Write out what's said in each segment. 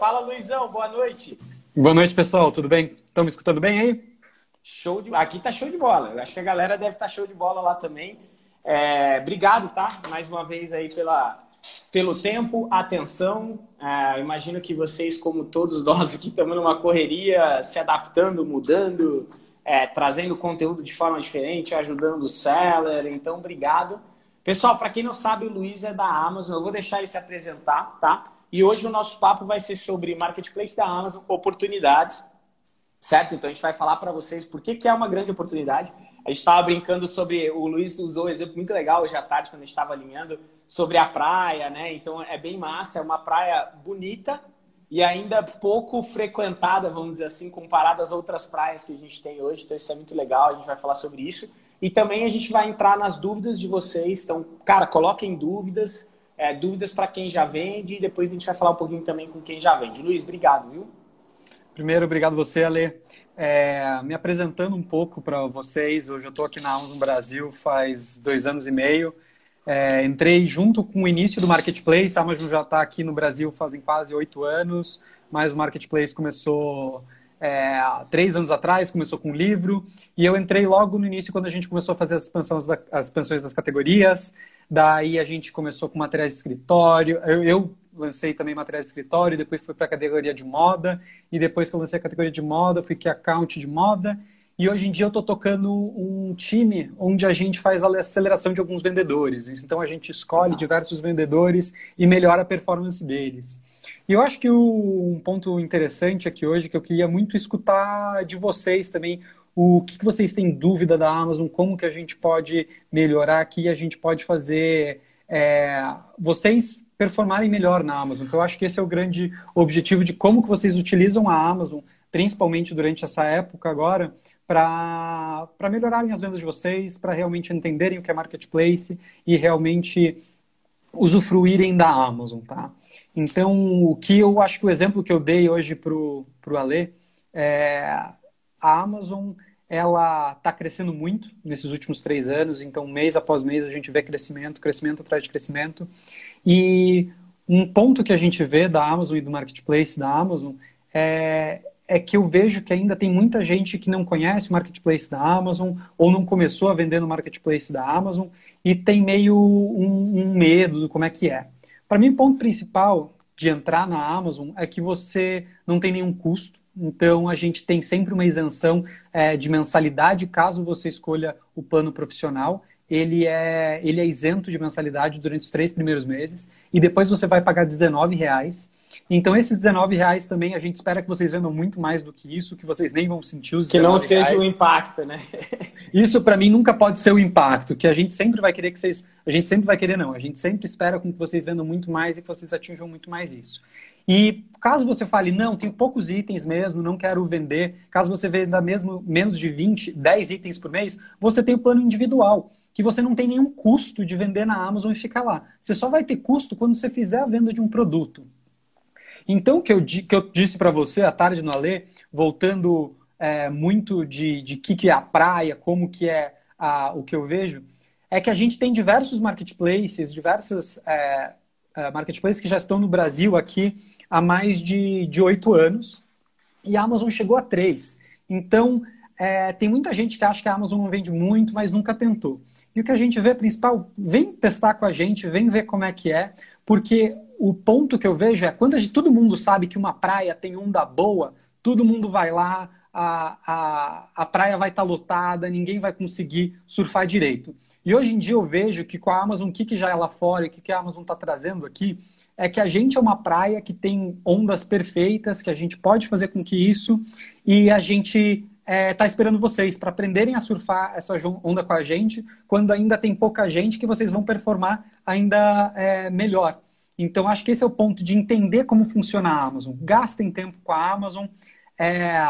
Fala, Luizão, boa noite. Boa noite, pessoal. Tudo bem? Estão me escutando bem aí? Show de... Aqui tá show de bola. Acho que a galera deve estar tá show de bola lá também. É... Obrigado, tá? Mais uma vez aí pela... pelo tempo, atenção. É... Imagino que vocês, como todos nós aqui, estamos numa correria, se adaptando, mudando, é... trazendo conteúdo de forma diferente, ajudando o seller. Então, obrigado. Pessoal, para quem não sabe, o Luiz é da Amazon. Eu vou deixar ele se apresentar, tá? E hoje o nosso papo vai ser sobre marketplace da Amazon, oportunidades, certo? Então a gente vai falar para vocês por que, que é uma grande oportunidade. A gente estava brincando sobre, o Luiz usou um exemplo muito legal hoje à tarde, quando a gente estava alinhando, sobre a praia, né? Então é bem massa, é uma praia bonita e ainda pouco frequentada, vamos dizer assim, comparada às outras praias que a gente tem hoje. Então isso é muito legal, a gente vai falar sobre isso. E também a gente vai entrar nas dúvidas de vocês. Então, cara, coloquem dúvidas, é, dúvidas para quem já vende e depois a gente vai falar um pouquinho também com quem já vende. Luiz, obrigado, viu? Primeiro, obrigado você, Ale. É, me apresentando um pouco para vocês, hoje eu estou aqui na Amazon Brasil faz dois anos e meio. É, entrei junto com o início do Marketplace, a Amazon já está aqui no Brasil fazem quase oito anos, mas o Marketplace começou é, três anos atrás, começou com um livro, e eu entrei logo no início quando a gente começou a fazer as expansões, da, as expansões das categorias, daí a gente começou com materiais de escritório, eu, eu lancei também materiais de escritório, depois fui para a categoria de moda, e depois que eu lancei a categoria de moda, fui que account de moda, e hoje em dia eu estou tocando um time onde a gente faz a aceleração de alguns vendedores. Então a gente escolhe diversos vendedores e melhora a performance deles. E eu acho que o, um ponto interessante aqui hoje que eu queria muito escutar de vocês também o que, que vocês têm dúvida da Amazon, como que a gente pode melhorar aqui, a gente pode fazer é, vocês performarem melhor na Amazon. Então, eu acho que esse é o grande objetivo de como que vocês utilizam a Amazon, principalmente durante essa época agora, para melhorarem as vendas de vocês, para realmente entenderem o que é marketplace e realmente usufruírem da Amazon, tá? Então, o que eu acho que o exemplo que eu dei hoje para o Ale é a Amazon ela está crescendo muito nesses últimos três anos, então mês após mês a gente vê crescimento, crescimento atrás de crescimento. E um ponto que a gente vê da Amazon e do marketplace da Amazon é, é que eu vejo que ainda tem muita gente que não conhece o marketplace da Amazon ou não começou a vender no marketplace da Amazon e tem meio um, um medo do como é que é. Para mim, o ponto principal de entrar na Amazon é que você não tem nenhum custo. Então, a gente tem sempre uma isenção é, de mensalidade caso você escolha o plano profissional. Ele é, ele é isento de mensalidade durante os três primeiros meses. E depois você vai pagar R$19,00 então, esses 19 reais também, a gente espera que vocês vendam muito mais do que isso, que vocês nem vão sentir os Que não seja reais. o impacto, né? isso, para mim, nunca pode ser o impacto, que a gente sempre vai querer que vocês... A gente sempre vai querer, não. A gente sempre espera com que vocês vendam muito mais e que vocês atinjam muito mais isso. E caso você fale, não, tenho poucos itens mesmo, não quero vender, caso você venda mesmo menos de 20, 10 itens por mês, você tem o plano individual, que você não tem nenhum custo de vender na Amazon e ficar lá. Você só vai ter custo quando você fizer a venda de um produto. Então, o que eu, que eu disse para você à tarde no Alê, voltando é, muito de, de que, que é a praia, como que é a, o que eu vejo, é que a gente tem diversos marketplaces, diversos é, é, marketplaces que já estão no Brasil aqui há mais de oito anos, e a Amazon chegou a três. Então, é, tem muita gente que acha que a Amazon não vende muito, mas nunca tentou. E o que a gente vê principal, vem testar com a gente, vem ver como é que é, porque o ponto que eu vejo é quando gente, todo mundo sabe que uma praia tem onda boa, todo mundo vai lá, a, a, a praia vai estar tá lotada, ninguém vai conseguir surfar direito. E hoje em dia eu vejo que com a Amazon, o que, que já é lá fora e o que, que a Amazon está trazendo aqui, é que a gente é uma praia que tem ondas perfeitas, que a gente pode fazer com que isso, e a gente está é, tá esperando vocês para aprenderem a surfar essa onda com a gente, quando ainda tem pouca gente, que vocês vão performar ainda é, melhor. Então, acho que esse é o ponto de entender como funciona a Amazon. Gastem tempo com a Amazon. É,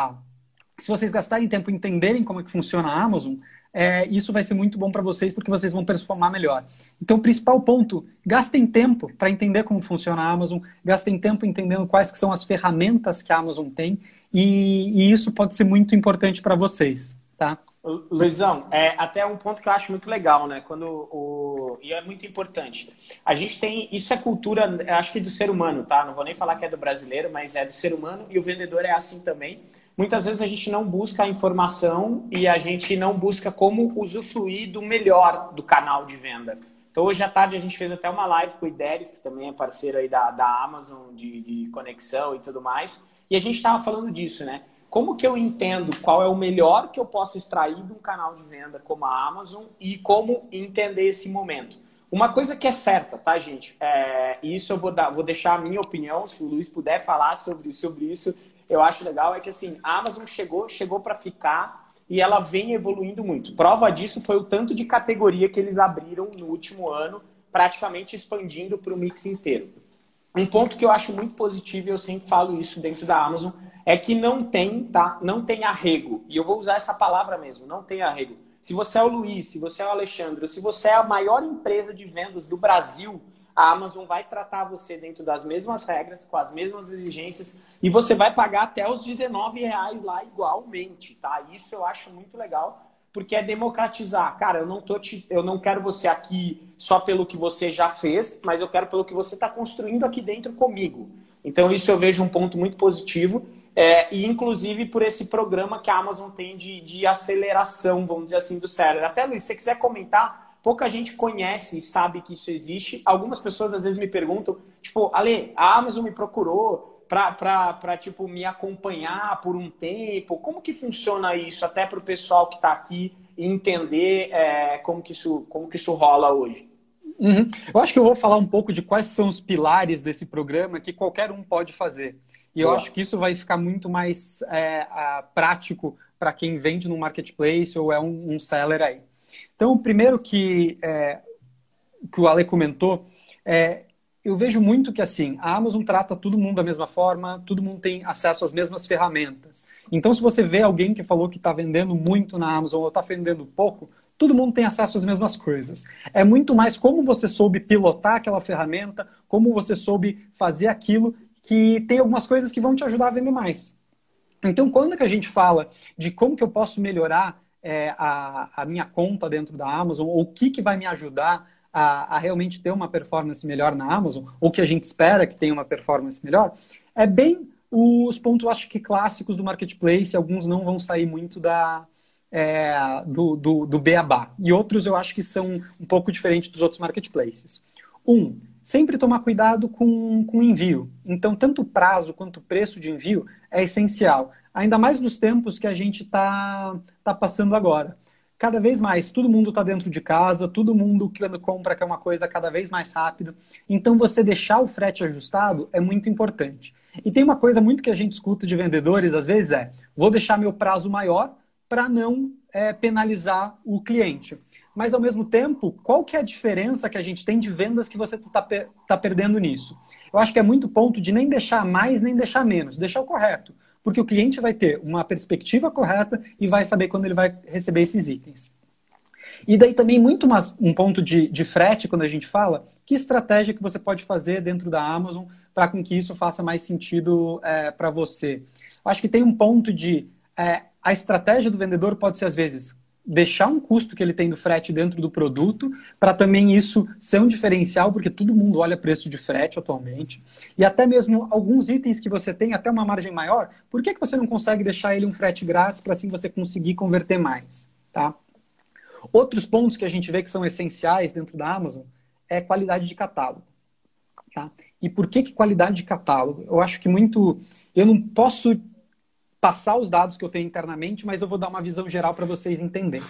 se vocês gastarem tempo entenderem como é que funciona a Amazon, é, isso vai ser muito bom para vocês porque vocês vão performar melhor. Então, o principal ponto, gastem tempo para entender como funciona a Amazon, gastem tempo entendendo quais que são as ferramentas que a Amazon tem e, e isso pode ser muito importante para vocês, tá? Luizão, é até um ponto que eu acho muito legal, né? Quando o e é muito importante. A gente tem isso é cultura, acho que do ser humano, tá? Não vou nem falar que é do brasileiro, mas é do ser humano e o vendedor é assim também. Muitas vezes a gente não busca a informação e a gente não busca como usufruir do melhor do canal de venda. Então, hoje à tarde a gente fez até uma live com o Ideres, que também é parceiro aí da, da Amazon de, de conexão e tudo mais. E a gente estava falando disso, né? Como que eu entendo qual é o melhor que eu posso extrair de um canal de venda como a Amazon e como entender esse momento? Uma coisa que é certa, tá, gente? É, isso eu vou, dar, vou deixar a minha opinião, se o Luiz puder falar sobre, sobre isso, eu acho legal, é que assim, a Amazon chegou, chegou para ficar e ela vem evoluindo muito. Prova disso foi o tanto de categoria que eles abriram no último ano, praticamente expandindo para o mix inteiro. Um ponto que eu acho muito positivo, e eu sempre falo isso dentro da Amazon, é que não tem, tá? Não tem arrego. E eu vou usar essa palavra mesmo, não tem arrego. Se você é o Luiz, se você é o Alexandre, se você é a maior empresa de vendas do Brasil, a Amazon vai tratar você dentro das mesmas regras, com as mesmas exigências, e você vai pagar até os 19 reais lá igualmente, tá? Isso eu acho muito legal, porque é democratizar. Cara, eu não, tô te, eu não quero você aqui só pelo que você já fez, mas eu quero pelo que você está construindo aqui dentro comigo. Então, isso eu vejo um ponto muito positivo. É, e inclusive por esse programa que a Amazon tem de, de aceleração, vamos dizer assim, do cérebro. Até, Luiz, se você quiser comentar pouca gente conhece e sabe que isso existe. Algumas pessoas às vezes me perguntam, tipo, Ale, a Amazon me procurou para tipo, me acompanhar por um tempo. Como que funciona isso, até para o pessoal que está aqui entender é, como, que isso, como que isso rola hoje? Uhum. Eu acho que eu vou falar um pouco de quais são os pilares desse programa que qualquer um pode fazer. E eu acho que isso vai ficar muito mais é, prático para quem vende no marketplace ou é um, um seller aí. Então, o primeiro que, é, que o Ale comentou é eu vejo muito que assim, a Amazon trata todo mundo da mesma forma, todo mundo tem acesso às mesmas ferramentas. Então, se você vê alguém que falou que está vendendo muito na Amazon ou está vendendo pouco, todo mundo tem acesso às mesmas coisas. É muito mais como você soube pilotar aquela ferramenta, como você soube fazer aquilo, que tem algumas coisas que vão te ajudar a vender mais. Então, quando que a gente fala de como que eu posso melhorar é, a, a, minha conta dentro da Amazon, ou o que, que vai me ajudar a, a, realmente ter uma performance melhor na Amazon, ou que a gente espera que tenha uma performance melhor, é bem os pontos, acho que clássicos do marketplace, alguns não vão sair muito da, é, do, do, do Beabá, e outros eu acho que são um pouco diferentes dos outros marketplaces. Um, sempre tomar cuidado com, com envio. Então, tanto o prazo quanto o preço de envio é essencial ainda mais nos tempos que a gente está tá passando agora. Cada vez mais, todo mundo está dentro de casa, todo mundo quando compra quer uma coisa cada vez mais rápido. Então, você deixar o frete ajustado é muito importante. E tem uma coisa muito que a gente escuta de vendedores, às vezes, é vou deixar meu prazo maior para não é, penalizar o cliente. Mas, ao mesmo tempo, qual que é a diferença que a gente tem de vendas que você está tá perdendo nisso? Eu acho que é muito ponto de nem deixar mais, nem deixar menos, deixar o correto porque o cliente vai ter uma perspectiva correta e vai saber quando ele vai receber esses itens. E daí também muito mais um ponto de, de frete, quando a gente fala, que estratégia que você pode fazer dentro da Amazon para com que isso faça mais sentido é, para você. Acho que tem um ponto de é, a estratégia do vendedor pode ser às vezes deixar um custo que ele tem do frete dentro do produto, para também isso ser um diferencial, porque todo mundo olha preço de frete atualmente. E até mesmo alguns itens que você tem até uma margem maior, por que, que você não consegue deixar ele um frete grátis para assim você conseguir converter mais? Tá? Outros pontos que a gente vê que são essenciais dentro da Amazon é qualidade de catálogo. Tá? E por que, que qualidade de catálogo? Eu acho que muito. Eu não posso passar os dados que eu tenho internamente, mas eu vou dar uma visão geral para vocês entenderem.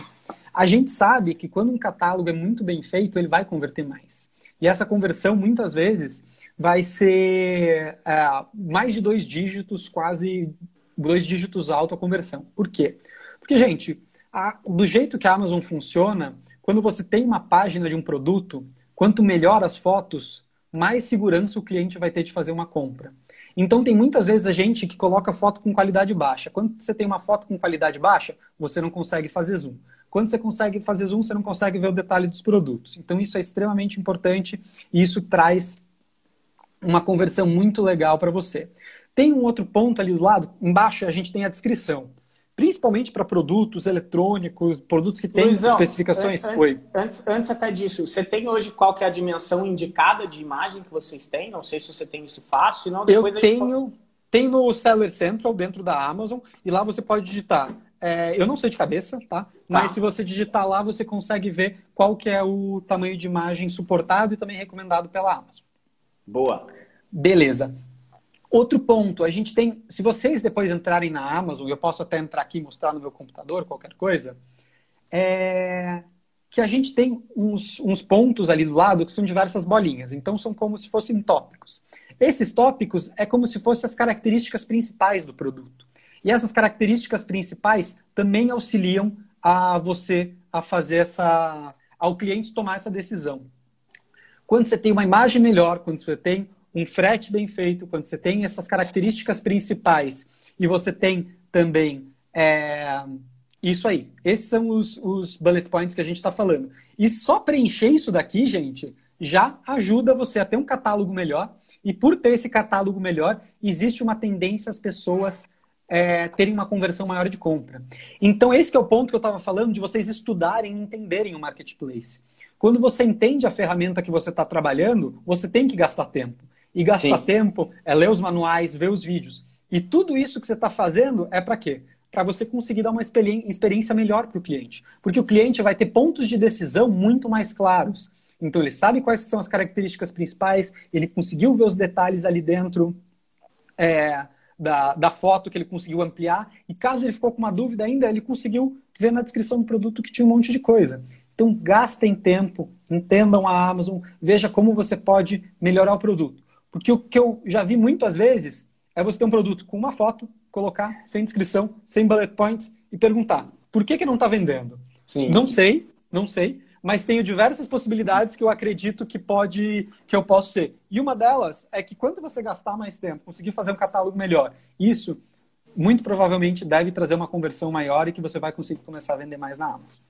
A gente sabe que quando um catálogo é muito bem feito, ele vai converter mais. E essa conversão, muitas vezes, vai ser é, mais de dois dígitos, quase dois dígitos alto a conversão. Por quê? Porque, gente, a, do jeito que a Amazon funciona, quando você tem uma página de um produto, quanto melhor as fotos, mais segurança o cliente vai ter de fazer uma compra. Então, tem muitas vezes a gente que coloca foto com qualidade baixa. Quando você tem uma foto com qualidade baixa, você não consegue fazer zoom. Quando você consegue fazer zoom, você não consegue ver o detalhe dos produtos. Então, isso é extremamente importante e isso traz uma conversão muito legal para você. Tem um outro ponto ali do lado, embaixo a gente tem a descrição. Principalmente para produtos eletrônicos, produtos que têm Luizão, especificações. Antes, antes, antes, até disso, você tem hoje qual que é a dimensão indicada de imagem que vocês têm? Não sei se você tem isso fácil, depois Eu tenho, pode... tem no Seller Central dentro da Amazon e lá você pode digitar. É, eu não sei de cabeça, tá? Mas tá. se você digitar lá, você consegue ver qual que é o tamanho de imagem suportado e também recomendado pela Amazon. Boa. Beleza. Outro ponto, a gente tem, se vocês depois entrarem na Amazon, eu posso até entrar aqui e mostrar no meu computador, qualquer coisa, é que a gente tem uns, uns pontos ali do lado que são diversas bolinhas. Então, são como se fossem tópicos. Esses tópicos é como se fossem as características principais do produto. E essas características principais também auxiliam a você a fazer essa. ao cliente tomar essa decisão. Quando você tem uma imagem melhor, quando você tem um frete bem feito, quando você tem essas características principais e você tem também é, isso aí. Esses são os, os bullet points que a gente está falando. E só preencher isso daqui, gente, já ajuda você a ter um catálogo melhor. E por ter esse catálogo melhor, existe uma tendência às pessoas é, terem uma conversão maior de compra. Então, esse é o ponto que eu estava falando de vocês estudarem e entenderem o marketplace. Quando você entende a ferramenta que você está trabalhando, você tem que gastar tempo. E gastar Sim. tempo é ler os manuais, ver os vídeos. E tudo isso que você está fazendo é para quê? Para você conseguir dar uma experiência melhor para o cliente. Porque o cliente vai ter pontos de decisão muito mais claros. Então ele sabe quais são as características principais, ele conseguiu ver os detalhes ali dentro é, da, da foto que ele conseguiu ampliar. E caso ele ficou com uma dúvida ainda, ele conseguiu ver na descrição do produto que tinha um monte de coisa. Então gastem tempo, entendam a Amazon, veja como você pode melhorar o produto. Porque o que eu já vi muitas vezes é você ter um produto com uma foto, colocar sem descrição, sem bullet points e perguntar por que, que não está vendendo? Sim. Não sei, não sei, mas tenho diversas possibilidades que eu acredito que pode, que eu posso ser. E uma delas é que quando você gastar mais tempo, conseguir fazer um catálogo melhor, isso muito provavelmente deve trazer uma conversão maior e que você vai conseguir começar a vender mais na Amazon.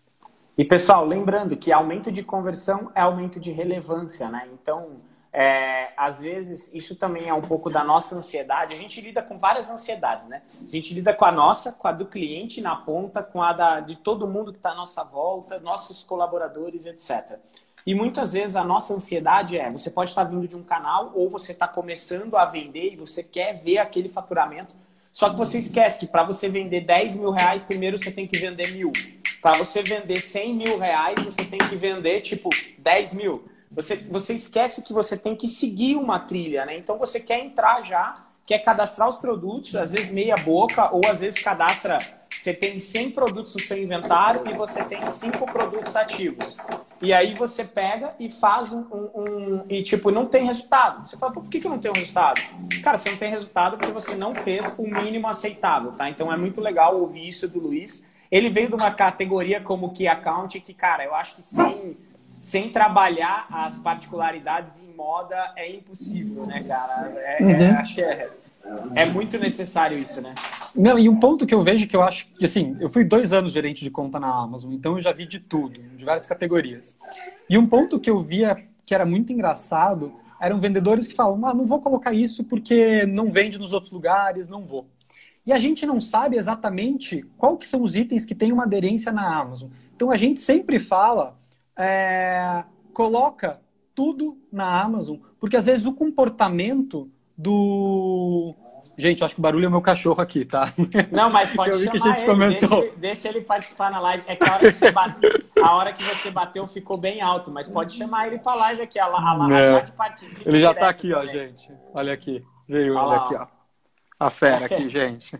E pessoal, lembrando que aumento de conversão é aumento de relevância, né? Então, é, às vezes, isso também é um pouco da nossa ansiedade. A gente lida com várias ansiedades, né? A gente lida com a nossa, com a do cliente na ponta, com a da, de todo mundo que está à nossa volta, nossos colaboradores, etc. E muitas vezes a nossa ansiedade é: você pode estar vindo de um canal ou você está começando a vender e você quer ver aquele faturamento. Só que você esquece que para você vender 10 mil reais, primeiro você tem que vender mil. Para você vender 100 mil reais, você tem que vender tipo 10 mil. Você, você esquece que você tem que seguir uma trilha, né? Então você quer entrar já, quer cadastrar os produtos, às vezes meia boca, ou às vezes cadastra. Você tem 100 produtos no seu inventário e você tem 5 produtos ativos. E aí você pega e faz um, um, E tipo, não tem resultado. Você fala, por que, que não tem um resultado? Cara, você não tem resultado porque você não fez o mínimo aceitável, tá? Então é muito legal ouvir isso do Luiz. Ele veio de uma categoria como Key Account que, cara, eu acho que sem sem trabalhar as particularidades em moda é impossível, né, cara? É, é uhum. é, acho que é, é muito necessário isso, né? Não, e um ponto que eu vejo que eu acho que, assim, eu fui dois anos gerente de conta na Amazon, então eu já vi de tudo, de várias categorias. E um ponto que eu via que era muito engraçado eram vendedores que falam, ah, não vou colocar isso porque não vende nos outros lugares, não vou. E a gente não sabe exatamente qual que são os itens que têm uma aderência na Amazon. Então a gente sempre fala é, coloca tudo na Amazon, porque às vezes o comportamento do. Gente, acho que o barulho é meu cachorro aqui, tá? Não, mas pode chamar que a gente ele, comentou. Deixa, deixa, ele participar na live. É que a hora que você bateu, a hora que você bateu ficou bem alto, mas pode chamar ele pra live aqui. A, a, a é. participa. Ele já tá aqui, também. ó, gente. Olha aqui. Veio olha ele aqui, ó. A fera aqui, gente.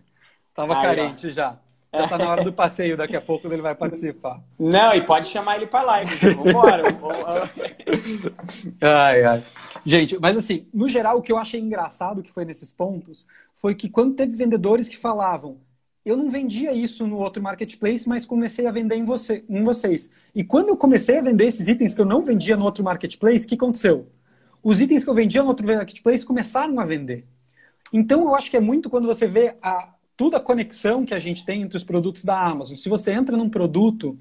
Tava Aí, carente ó. já. Já tá na hora do passeio, daqui a pouco ele vai participar. Não, e pode chamar ele para live. Então, vambora. ai, ai. Gente, mas assim, no geral, o que eu achei engraçado que foi nesses pontos foi que quando teve vendedores que falavam eu não vendia isso no outro marketplace, mas comecei a vender em, você, em vocês. E quando eu comecei a vender esses itens que eu não vendia no outro marketplace, o que aconteceu? Os itens que eu vendia no outro marketplace começaram a vender. Então eu acho que é muito quando você vê a, tudo a conexão que a gente tem entre os produtos da Amazon. Se você entra num produto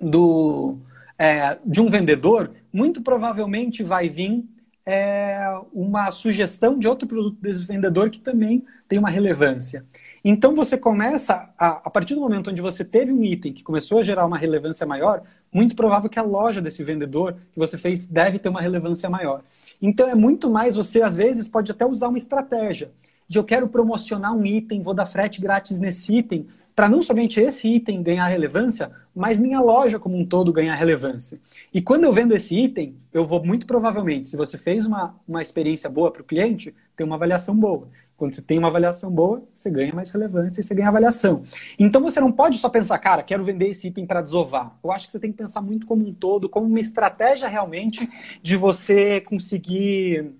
do, é, de um vendedor, muito provavelmente vai vir é, uma sugestão de outro produto desse vendedor que também tem uma relevância. Então você começa, a, a partir do momento onde você teve um item que começou a gerar uma relevância maior, muito provável que a loja desse vendedor que você fez deve ter uma relevância maior. Então é muito mais você, às vezes, pode até usar uma estratégia de eu quero promocionar um item, vou dar frete grátis nesse item, para não somente esse item ganhar relevância, mas minha loja como um todo ganhar relevância. E quando eu vendo esse item, eu vou muito provavelmente, se você fez uma, uma experiência boa para o cliente, ter uma avaliação boa. Quando você tem uma avaliação boa, você ganha mais relevância e você ganha avaliação. Então você não pode só pensar, cara, quero vender esse item para desovar. Eu acho que você tem que pensar muito como um todo, como uma estratégia realmente de você conseguir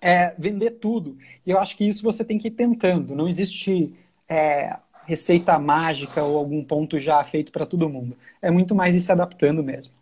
é, vender tudo. E eu acho que isso você tem que ir tentando. Não existe é, receita mágica ou algum ponto já feito para todo mundo. É muito mais ir se adaptando mesmo.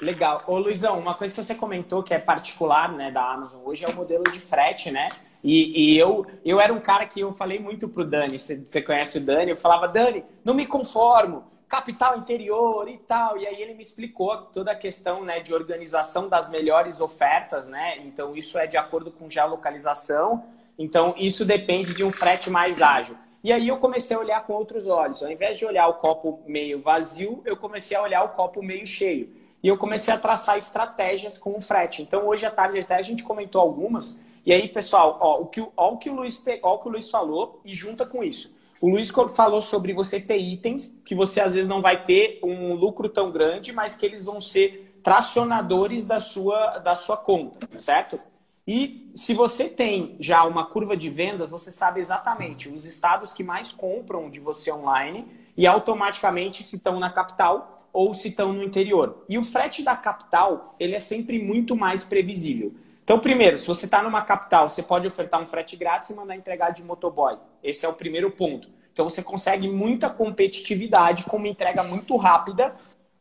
Legal. Ô Luizão, uma coisa que você comentou que é particular né, da Amazon hoje é o modelo de frete, né? E, e, eu, eu era um cara que eu falei muito pro Dani, você, você conhece o Dani, eu falava, Dani, não me conformo, capital interior e tal. E aí ele me explicou toda a questão né, de organização das melhores ofertas, né? Então isso é de acordo com geolocalização. Então isso depende de um frete mais ágil. E aí eu comecei a olhar com outros olhos. Ao invés de olhar o copo meio vazio, eu comecei a olhar o copo meio cheio. E eu comecei a traçar estratégias com o frete. Então hoje à tarde até a gente comentou algumas e aí, pessoal, ó, o, que, ó, o, que o, Luiz, ó, o que o Luiz falou e junta com isso. O Luiz falou sobre você ter itens que você às vezes não vai ter um lucro tão grande, mas que eles vão ser tracionadores da sua, da sua conta, certo? E se você tem já uma curva de vendas, você sabe exatamente os estados que mais compram de você online e automaticamente se estão na capital ou se estão no interior. E o frete da capital, ele é sempre muito mais previsível. Então, primeiro, se você está numa capital, você pode ofertar um frete grátis e mandar entregar de motoboy. Esse é o primeiro ponto. Então, você consegue muita competitividade com uma entrega muito rápida,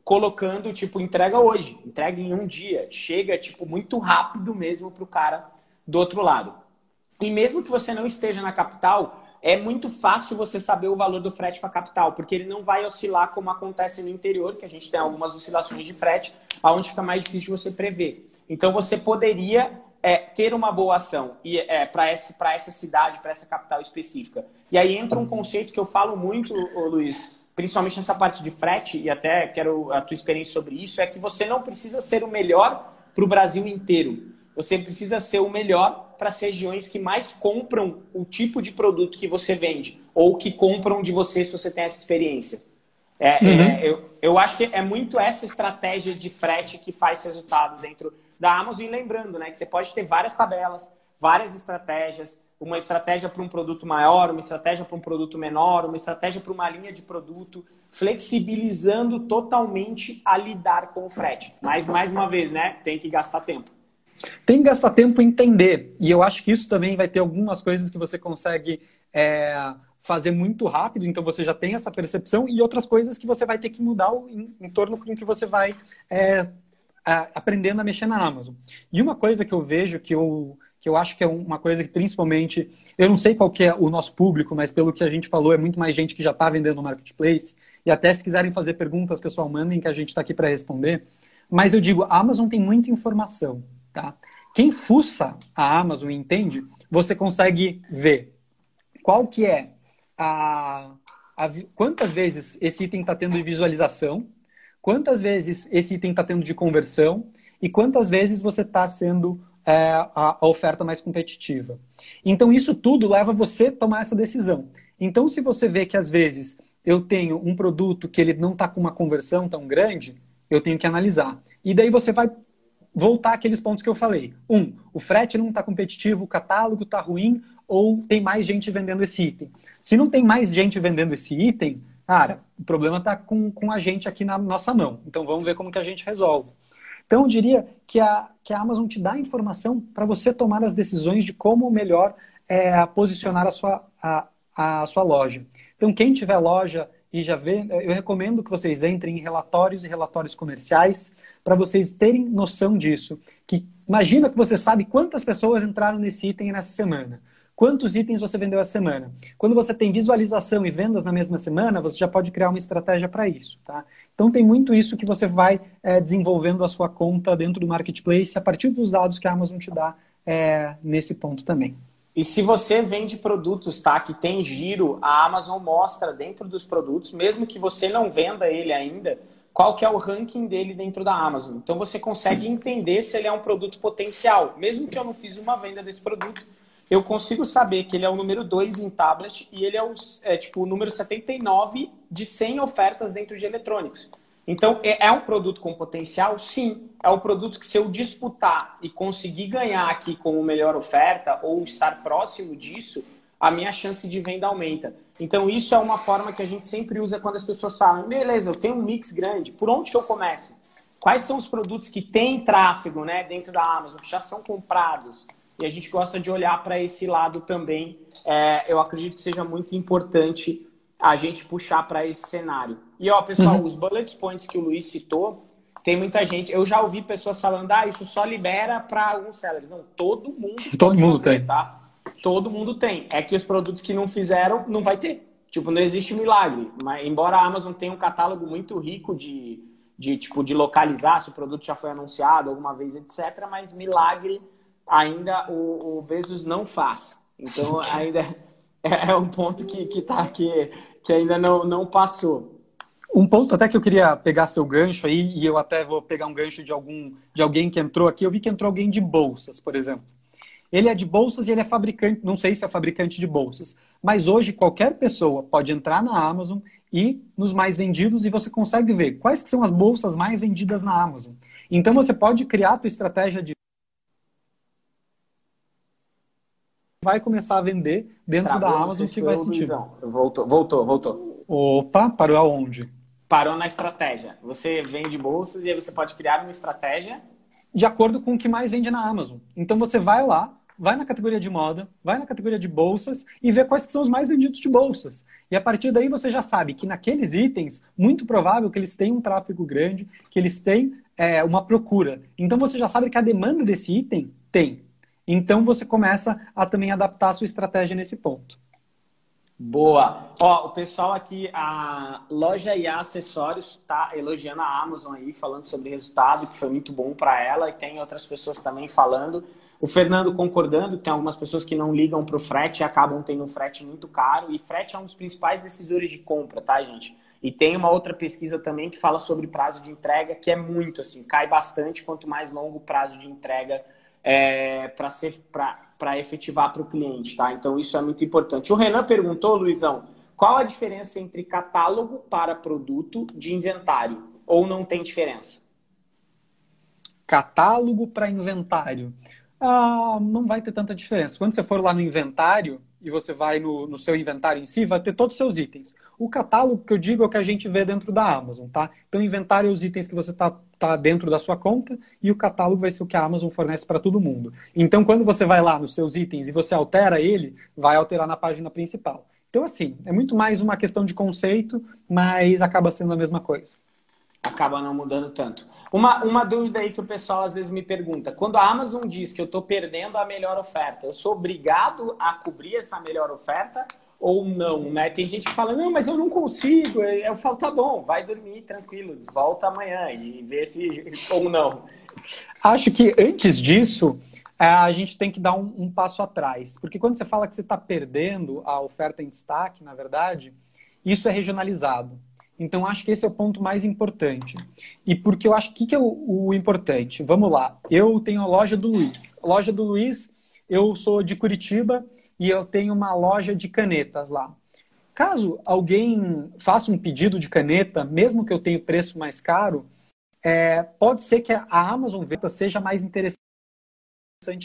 colocando, tipo, entrega hoje, entrega em um dia. Chega, tipo, muito rápido mesmo para o cara do outro lado. E mesmo que você não esteja na capital, é muito fácil você saber o valor do frete para a capital, porque ele não vai oscilar como acontece no interior, que a gente tem algumas oscilações de frete, aonde fica mais difícil de você prever. Então você poderia é, ter uma boa ação e é, para essa, cidade, para essa capital específica. E aí entra um conceito que eu falo muito, Luiz, principalmente nessa parte de frete, e até quero a tua experiência sobre isso, é que você não precisa ser o melhor para o Brasil inteiro. Você precisa ser o melhor para as regiões que mais compram o tipo de produto que você vende, ou que compram de você se você tem essa experiência. É, uhum. é, eu, eu acho que é muito essa estratégia de frete que faz resultado dentro da Amazon. E lembrando, né, que você pode ter várias tabelas, várias estratégias, uma estratégia para um produto maior, uma estratégia para um produto menor, uma estratégia para uma linha de produto, flexibilizando totalmente a lidar com o frete. Mas, mais uma vez, né, tem que gastar tempo. Tem que gastar tempo em entender. E eu acho que isso também vai ter algumas coisas que você consegue é, fazer muito rápido, então você já tem essa percepção, e outras coisas que você vai ter que mudar em, em torno com que você vai é, aprendendo a mexer na Amazon. E uma coisa que eu vejo que eu, que eu acho que é uma coisa que principalmente, eu não sei qual que é o nosso público, mas pelo que a gente falou, é muito mais gente que já está vendendo no marketplace. E até se quiserem fazer perguntas, pessoal, mandem que a gente está aqui para responder. Mas eu digo, a Amazon tem muita informação, tá? Quem fuça a Amazon entende, você consegue ver qual que é a, a quantas vezes esse item está tendo visualização, quantas vezes esse item está tendo de conversão e quantas vezes você está sendo é, a, a, oferta mais competitiva. Então, isso tudo leva você a tomar essa decisão. Então, se você vê que às vezes eu tenho um produto que ele não está com uma conversão tão grande, eu tenho que analisar. E daí você vai voltar àqueles pontos que eu falei. Um, o frete não está competitivo, o catálogo está ruim ou tem mais gente vendendo esse item. Se não tem mais gente vendendo esse item, Cara, o problema está com, com a gente aqui na nossa mão. Então vamos ver como que a gente resolve. Então eu diria que a, que a Amazon te dá informação para você tomar as decisões de como melhor é, posicionar a sua, a, a sua loja. Então quem tiver loja e já vê, eu recomendo que vocês entrem em relatórios e relatórios comerciais para vocês terem noção disso. Que imagina que você sabe quantas pessoas entraram nesse item nessa semana quantos itens você vendeu essa semana. Quando você tem visualização e vendas na mesma semana, você já pode criar uma estratégia para isso, tá? Então tem muito isso que você vai é, desenvolvendo a sua conta dentro do marketplace a partir dos dados que a Amazon te dá é, nesse ponto também. E se você vende produtos, tá, que tem giro, a Amazon mostra dentro dos produtos, mesmo que você não venda ele ainda, qual que é o ranking dele dentro da Amazon. Então você consegue entender se ele é um produto potencial. Mesmo que eu não fiz uma venda desse produto, eu consigo saber que ele é o número 2 em tablet e ele é, o, é tipo o número 79 de 100 ofertas dentro de eletrônicos. Então, é, é um produto com potencial? Sim. É um produto que, se eu disputar e conseguir ganhar aqui como melhor oferta ou estar próximo disso, a minha chance de venda aumenta. Então, isso é uma forma que a gente sempre usa quando as pessoas falam: beleza, eu tenho um mix grande, por onde eu começo? Quais são os produtos que têm tráfego né, dentro da Amazon, que já são comprados? E a gente gosta de olhar para esse lado também. É, eu acredito que seja muito importante a gente puxar para esse cenário. E, ó, pessoal, uhum. os bullet points que o Luiz citou, tem muita gente. Eu já ouvi pessoas falando, ah, isso só libera para alguns sellers. Não, todo mundo. Todo mundo fazer, tem. Tá? todo mundo tem. É que os produtos que não fizeram, não vai ter. Tipo, não existe milagre. Mas, embora a Amazon tenha um catálogo muito rico de, de, tipo, de localizar se o produto já foi anunciado alguma vez, etc. Mas milagre ainda o, o Bezos não faz. Então, ainda é, é um ponto que, que, tá, que, que ainda não, não passou. Um ponto até que eu queria pegar seu gancho aí, e eu até vou pegar um gancho de algum de alguém que entrou aqui. Eu vi que entrou alguém de bolsas, por exemplo. Ele é de bolsas e ele é fabricante, não sei se é fabricante de bolsas, mas hoje qualquer pessoa pode entrar na Amazon e nos mais vendidos e você consegue ver quais que são as bolsas mais vendidas na Amazon. Então você pode criar a tua estratégia de vai começar a vender dentro Travou, da Amazon que vai sentir. Voltou, voltou, voltou. Opa, parou aonde? Parou na estratégia. Você vende bolsas e aí você pode criar uma estratégia de acordo com o que mais vende na Amazon. Então você vai lá, vai na categoria de moda, vai na categoria de bolsas e vê quais são os mais vendidos de bolsas. E a partir daí você já sabe que naqueles itens, muito provável que eles têm um tráfego grande, que eles têm é, uma procura. Então você já sabe que a demanda desse item tem. Então você começa a também adaptar a sua estratégia nesse ponto. Boa. Ó, o pessoal aqui, a loja e acessórios está elogiando a Amazon aí, falando sobre resultado, que foi muito bom para ela, e tem outras pessoas também falando. O Fernando concordando, tem algumas pessoas que não ligam para o frete e acabam tendo um frete muito caro. E frete é um dos principais decisores de compra, tá, gente? E tem uma outra pesquisa também que fala sobre prazo de entrega, que é muito assim, cai bastante quanto mais longo o prazo de entrega é, para ser para efetivar para o cliente, tá? Então isso é muito importante. O Renan perguntou, Luizão, qual a diferença entre catálogo para produto de inventário? Ou não tem diferença? Catálogo para inventário ah, não vai ter tanta diferença. Quando você for lá no inventário e você vai no, no seu inventário em si, vai ter todos os seus itens. O catálogo que eu digo é o que a gente vê dentro da Amazon, tá? Então, inventário é os itens que você está tá dentro da sua conta e o catálogo vai ser o que a Amazon fornece para todo mundo. Então, quando você vai lá nos seus itens e você altera ele, vai alterar na página principal. Então, assim, é muito mais uma questão de conceito, mas acaba sendo a mesma coisa. Acaba não mudando tanto. Uma, uma dúvida aí que o pessoal às vezes me pergunta: quando a Amazon diz que eu estou perdendo a melhor oferta, eu sou obrigado a cobrir essa melhor oferta ou não? Né? Tem gente que fala: não, mas eu não consigo. Eu falo: tá bom, vai dormir tranquilo, volta amanhã e vê se ou não. Acho que antes disso, é, a gente tem que dar um, um passo atrás. Porque quando você fala que você está perdendo a oferta em destaque, na verdade, isso é regionalizado. Então, acho que esse é o ponto mais importante. E porque eu acho que, que é o, o importante? Vamos lá. Eu tenho a loja do Luiz. Loja do Luiz, eu sou de Curitiba e eu tenho uma loja de canetas lá. Caso alguém faça um pedido de caneta, mesmo que eu tenha preço mais caro, é, pode ser que a Amazon Venda seja mais interessante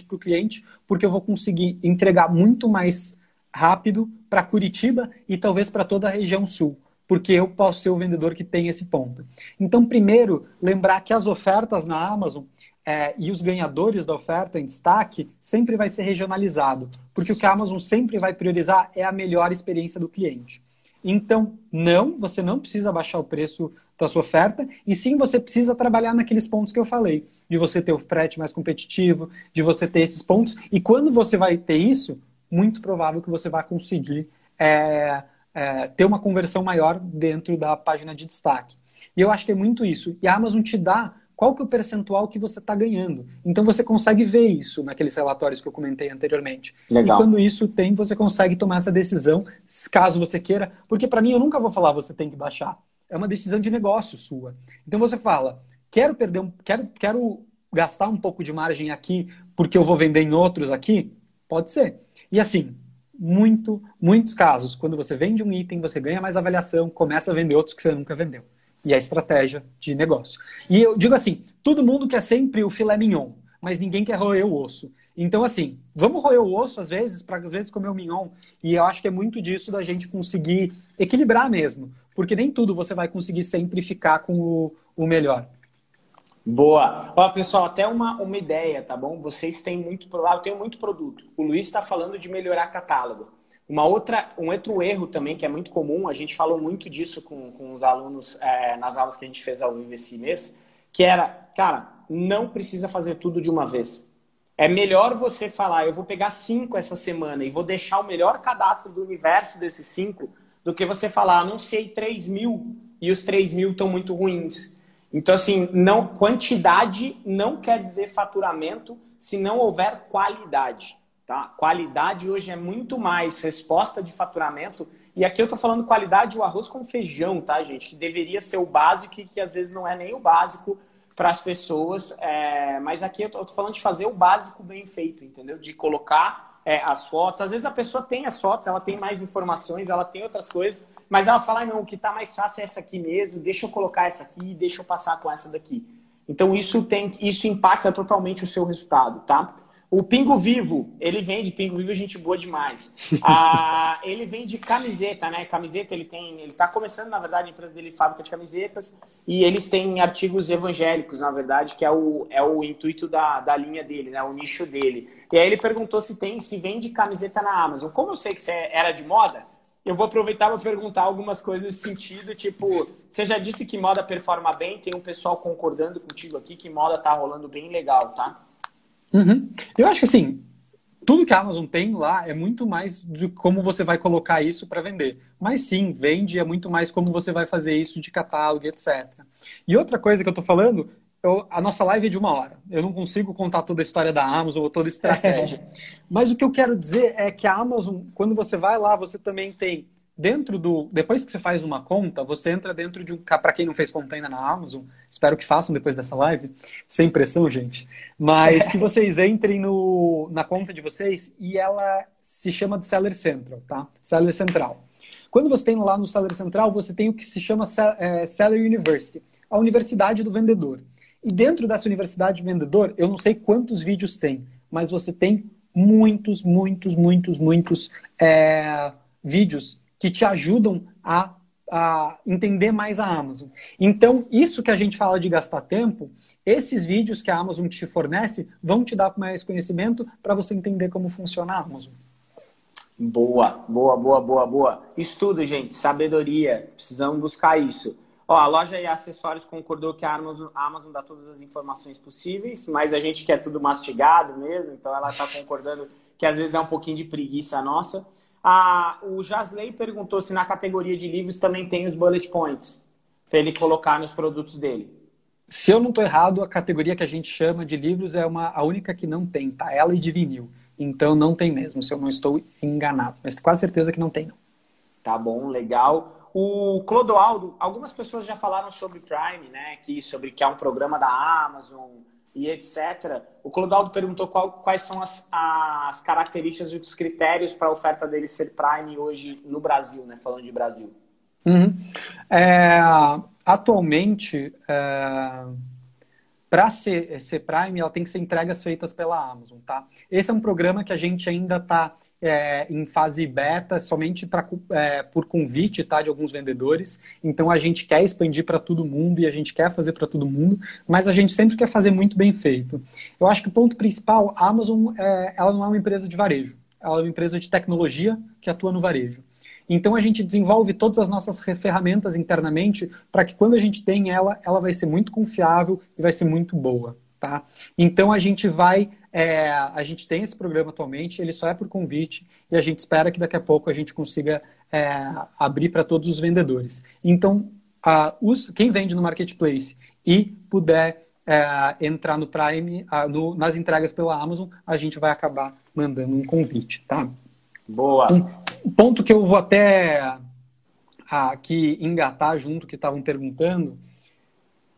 para o cliente, porque eu vou conseguir entregar muito mais rápido para Curitiba e talvez para toda a região sul porque eu posso ser o vendedor que tem esse ponto. Então, primeiro, lembrar que as ofertas na Amazon é, e os ganhadores da oferta em destaque sempre vai ser regionalizado, porque o que a Amazon sempre vai priorizar é a melhor experiência do cliente. Então, não, você não precisa baixar o preço da sua oferta, e sim você precisa trabalhar naqueles pontos que eu falei, de você ter o frete mais competitivo, de você ter esses pontos, e quando você vai ter isso, muito provável que você vai conseguir é, é, ter uma conversão maior dentro da página de destaque. E eu acho que é muito isso. E a Amazon te dá qual que é o percentual que você está ganhando. Então você consegue ver isso naqueles relatórios que eu comentei anteriormente. Legal. E quando isso tem, você consegue tomar essa decisão, caso você queira. Porque para mim eu nunca vou falar você tem que baixar. É uma decisão de negócio sua. Então você fala, quero perder um, quero, quero gastar um pouco de margem aqui porque eu vou vender em outros aqui? Pode ser. E assim, muito, muitos casos, quando você vende um item, você ganha mais avaliação, começa a vender outros que você nunca vendeu e a estratégia de negócio. E eu digo assim, todo mundo quer sempre o filé mignon, mas ninguém quer roer o osso. Então, assim, vamos roer o osso às vezes, para às vezes comer o mignon. E eu acho que é muito disso da gente conseguir equilibrar mesmo. Porque nem tudo você vai conseguir sempre ficar com o, o melhor. Boa. Ó, pessoal, até uma, uma ideia, tá bom? Vocês têm muito. Eu tenho muito produto. O Luiz está falando de melhorar catálogo. Uma outra, um outro erro também que é muito comum, a gente falou muito disso com, com os alunos é, nas aulas que a gente fez ao vivo esse mês, que era, cara, não precisa fazer tudo de uma vez. É melhor você falar, eu vou pegar cinco essa semana e vou deixar o melhor cadastro do universo desses cinco, do que você falar, anunciei 3 mil e os 3 mil estão muito ruins. Então, assim, não, quantidade não quer dizer faturamento se não houver qualidade. Tá? Qualidade hoje é muito mais resposta de faturamento. E aqui eu estou falando qualidade o arroz com feijão, tá, gente? Que deveria ser o básico e que às vezes não é nem o básico para as pessoas. É... Mas aqui eu estou falando de fazer o básico bem feito, entendeu? De colocar é, as fotos. Às vezes a pessoa tem as fotos, ela tem mais informações, ela tem outras coisas, mas ela fala, não, o que está mais fácil é essa aqui mesmo, deixa eu colocar essa aqui, deixa eu passar com essa daqui. Então isso tem, isso impacta totalmente o seu resultado, tá? O Pingo Vivo, ele vende, Pingo Vivo é gente boa demais. Ah, ele vende camiseta, né? Camiseta, ele tem. Ele está começando, na verdade, a empresa dele fábrica de camisetas. E eles têm artigos evangélicos, na verdade, que é o, é o intuito da, da linha dele, né? O nicho dele. E aí ele perguntou se tem, se vende camiseta na Amazon. Como eu sei que você era de moda, eu vou aproveitar para perguntar algumas coisas nesse sentido, tipo, você já disse que moda performa bem, tem um pessoal concordando contigo aqui que moda tá rolando bem legal, tá? Uhum. Eu acho que assim, tudo que a Amazon tem lá é muito mais de como você vai colocar isso para vender. Mas sim, vende é muito mais como você vai fazer isso de catálogo, etc. E outra coisa que eu estou falando, eu, a nossa live é de uma hora. Eu não consigo contar toda a história da Amazon ou toda a estratégia. Mas o que eu quero dizer é que a Amazon, quando você vai lá, você também tem dentro do. Depois que você faz uma conta, você entra dentro de um. Para quem não fez conta ainda na Amazon, espero que façam depois dessa live, sem pressão, gente. Mas que vocês entrem no, na conta de vocês e ela se chama de Seller Central, tá? Seller Central. Quando você tem lá no Seller Central, você tem o que se chama é, Seller University, a universidade do vendedor. E dentro dessa universidade do vendedor, eu não sei quantos vídeos tem, mas você tem muitos, muitos, muitos, muitos é, vídeos que te ajudam a, a entender mais a Amazon. Então, isso que a gente fala de gastar tempo, esses vídeos que a Amazon te fornece vão te dar mais conhecimento para você entender como funciona a Amazon. Boa, boa, boa, boa, boa. Estudo, gente, sabedoria. Precisamos buscar isso. Ó, a loja e acessórios concordou que a Amazon, a Amazon dá todas as informações possíveis, mas a gente quer tudo mastigado mesmo, então ela está concordando que às vezes é um pouquinho de preguiça nossa. Ah, o Jasley perguntou se na categoria de livros também tem os bullet points, para ele colocar nos produtos dele. Se eu não estou errado, a categoria que a gente chama de livros é uma, a única que não tem, tá? Ela e de vinil. Então não tem mesmo, se eu não estou enganado. Mas quase certeza que não tem, não. Tá bom, legal. O Clodoaldo, algumas pessoas já falaram sobre Prime, né? Que, sobre que é um programa da Amazon, e etc. O Clodoaldo perguntou qual, quais são as, as características e os critérios para a oferta dele ser Prime hoje no Brasil, né? Falando de Brasil. Uhum. É, atualmente, é para ser, ser Prime, ela tem que ser entregas feitas pela Amazon, tá? Esse é um programa que a gente ainda está é, em fase beta, somente pra, é, por convite, tá? De alguns vendedores. Então a gente quer expandir para todo mundo e a gente quer fazer para todo mundo, mas a gente sempre quer fazer muito bem feito. Eu acho que o ponto principal, a Amazon, é, ela não é uma empresa de varejo. Ela é uma empresa de tecnologia que atua no varejo. Então a gente desenvolve todas as nossas ferramentas internamente para que quando a gente tem ela, ela vai ser muito confiável e vai ser muito boa. Tá? Então a gente vai é, a gente tem esse programa atualmente, ele só é por convite e a gente espera que daqui a pouco a gente consiga é, abrir para todos os vendedores. Então, a, os, quem vende no marketplace e puder é, entrar no Prime, a, no, nas entregas pela Amazon, a gente vai acabar mandando um convite, tá? Boa. Um ponto que eu vou até aqui engatar junto que estavam perguntando.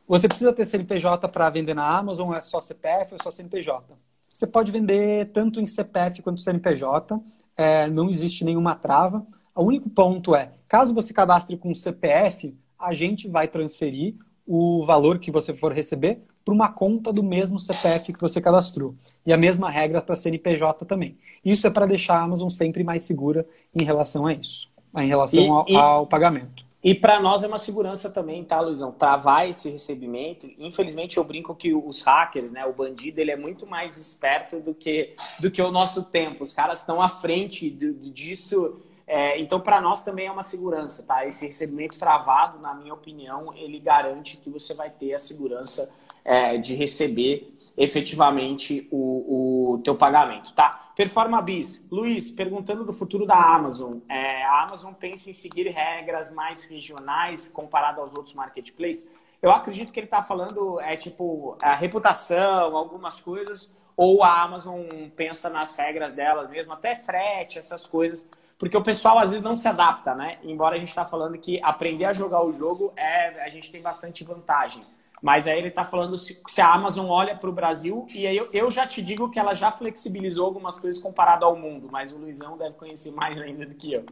Você precisa ter CNPJ para vender na Amazon, é só CPF ou é só CNPJ? Você pode vender tanto em CPF quanto CNPJ, é, não existe nenhuma trava. O único ponto é, caso você cadastre com CPF, a gente vai transferir o valor que você for receber para uma conta do mesmo CPF que você cadastrou. E a mesma regra para CNPJ também. Isso é para deixar a Amazon sempre mais segura em relação a isso, em relação e, ao, e... ao pagamento. E para nós é uma segurança também, tá, Luizão? Travar esse recebimento. Infelizmente, eu brinco que os hackers, né, o bandido, ele é muito mais esperto do que, do que o nosso tempo. Os caras estão à frente disso. É, então, para nós também é uma segurança, tá? Esse recebimento travado, na minha opinião, ele garante que você vai ter a segurança é, de receber efetivamente o, o teu pagamento, tá? Performa Bis. Luiz, perguntando do futuro da Amazon. É, a Amazon pensa em seguir regras mais regionais comparado aos outros marketplaces? Eu acredito que ele está falando, é tipo, a reputação, algumas coisas, ou a Amazon pensa nas regras dela mesmo, até frete, essas coisas, porque o pessoal às vezes não se adapta, né? Embora a gente está falando que aprender a jogar o jogo, é, a gente tem bastante vantagem. Mas aí ele está falando se, se, a Amazon olha para o Brasil, e aí eu, eu, já te digo que ela já flexibilizou algumas coisas comparado ao mundo, mas o Luizão deve conhecer mais ainda do que eu.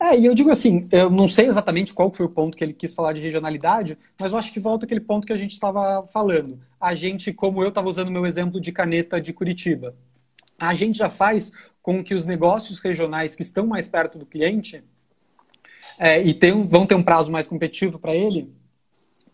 É, e eu digo assim, eu não sei exatamente qual foi o ponto que ele quis falar de regionalidade, mas eu acho que volta aquele ponto que a gente estava falando. A gente, como eu estava usando o meu exemplo de caneta de Curitiba, a gente já faz com que os negócios regionais que estão mais perto do cliente é, e tem, vão ter um prazo mais competitivo para ele,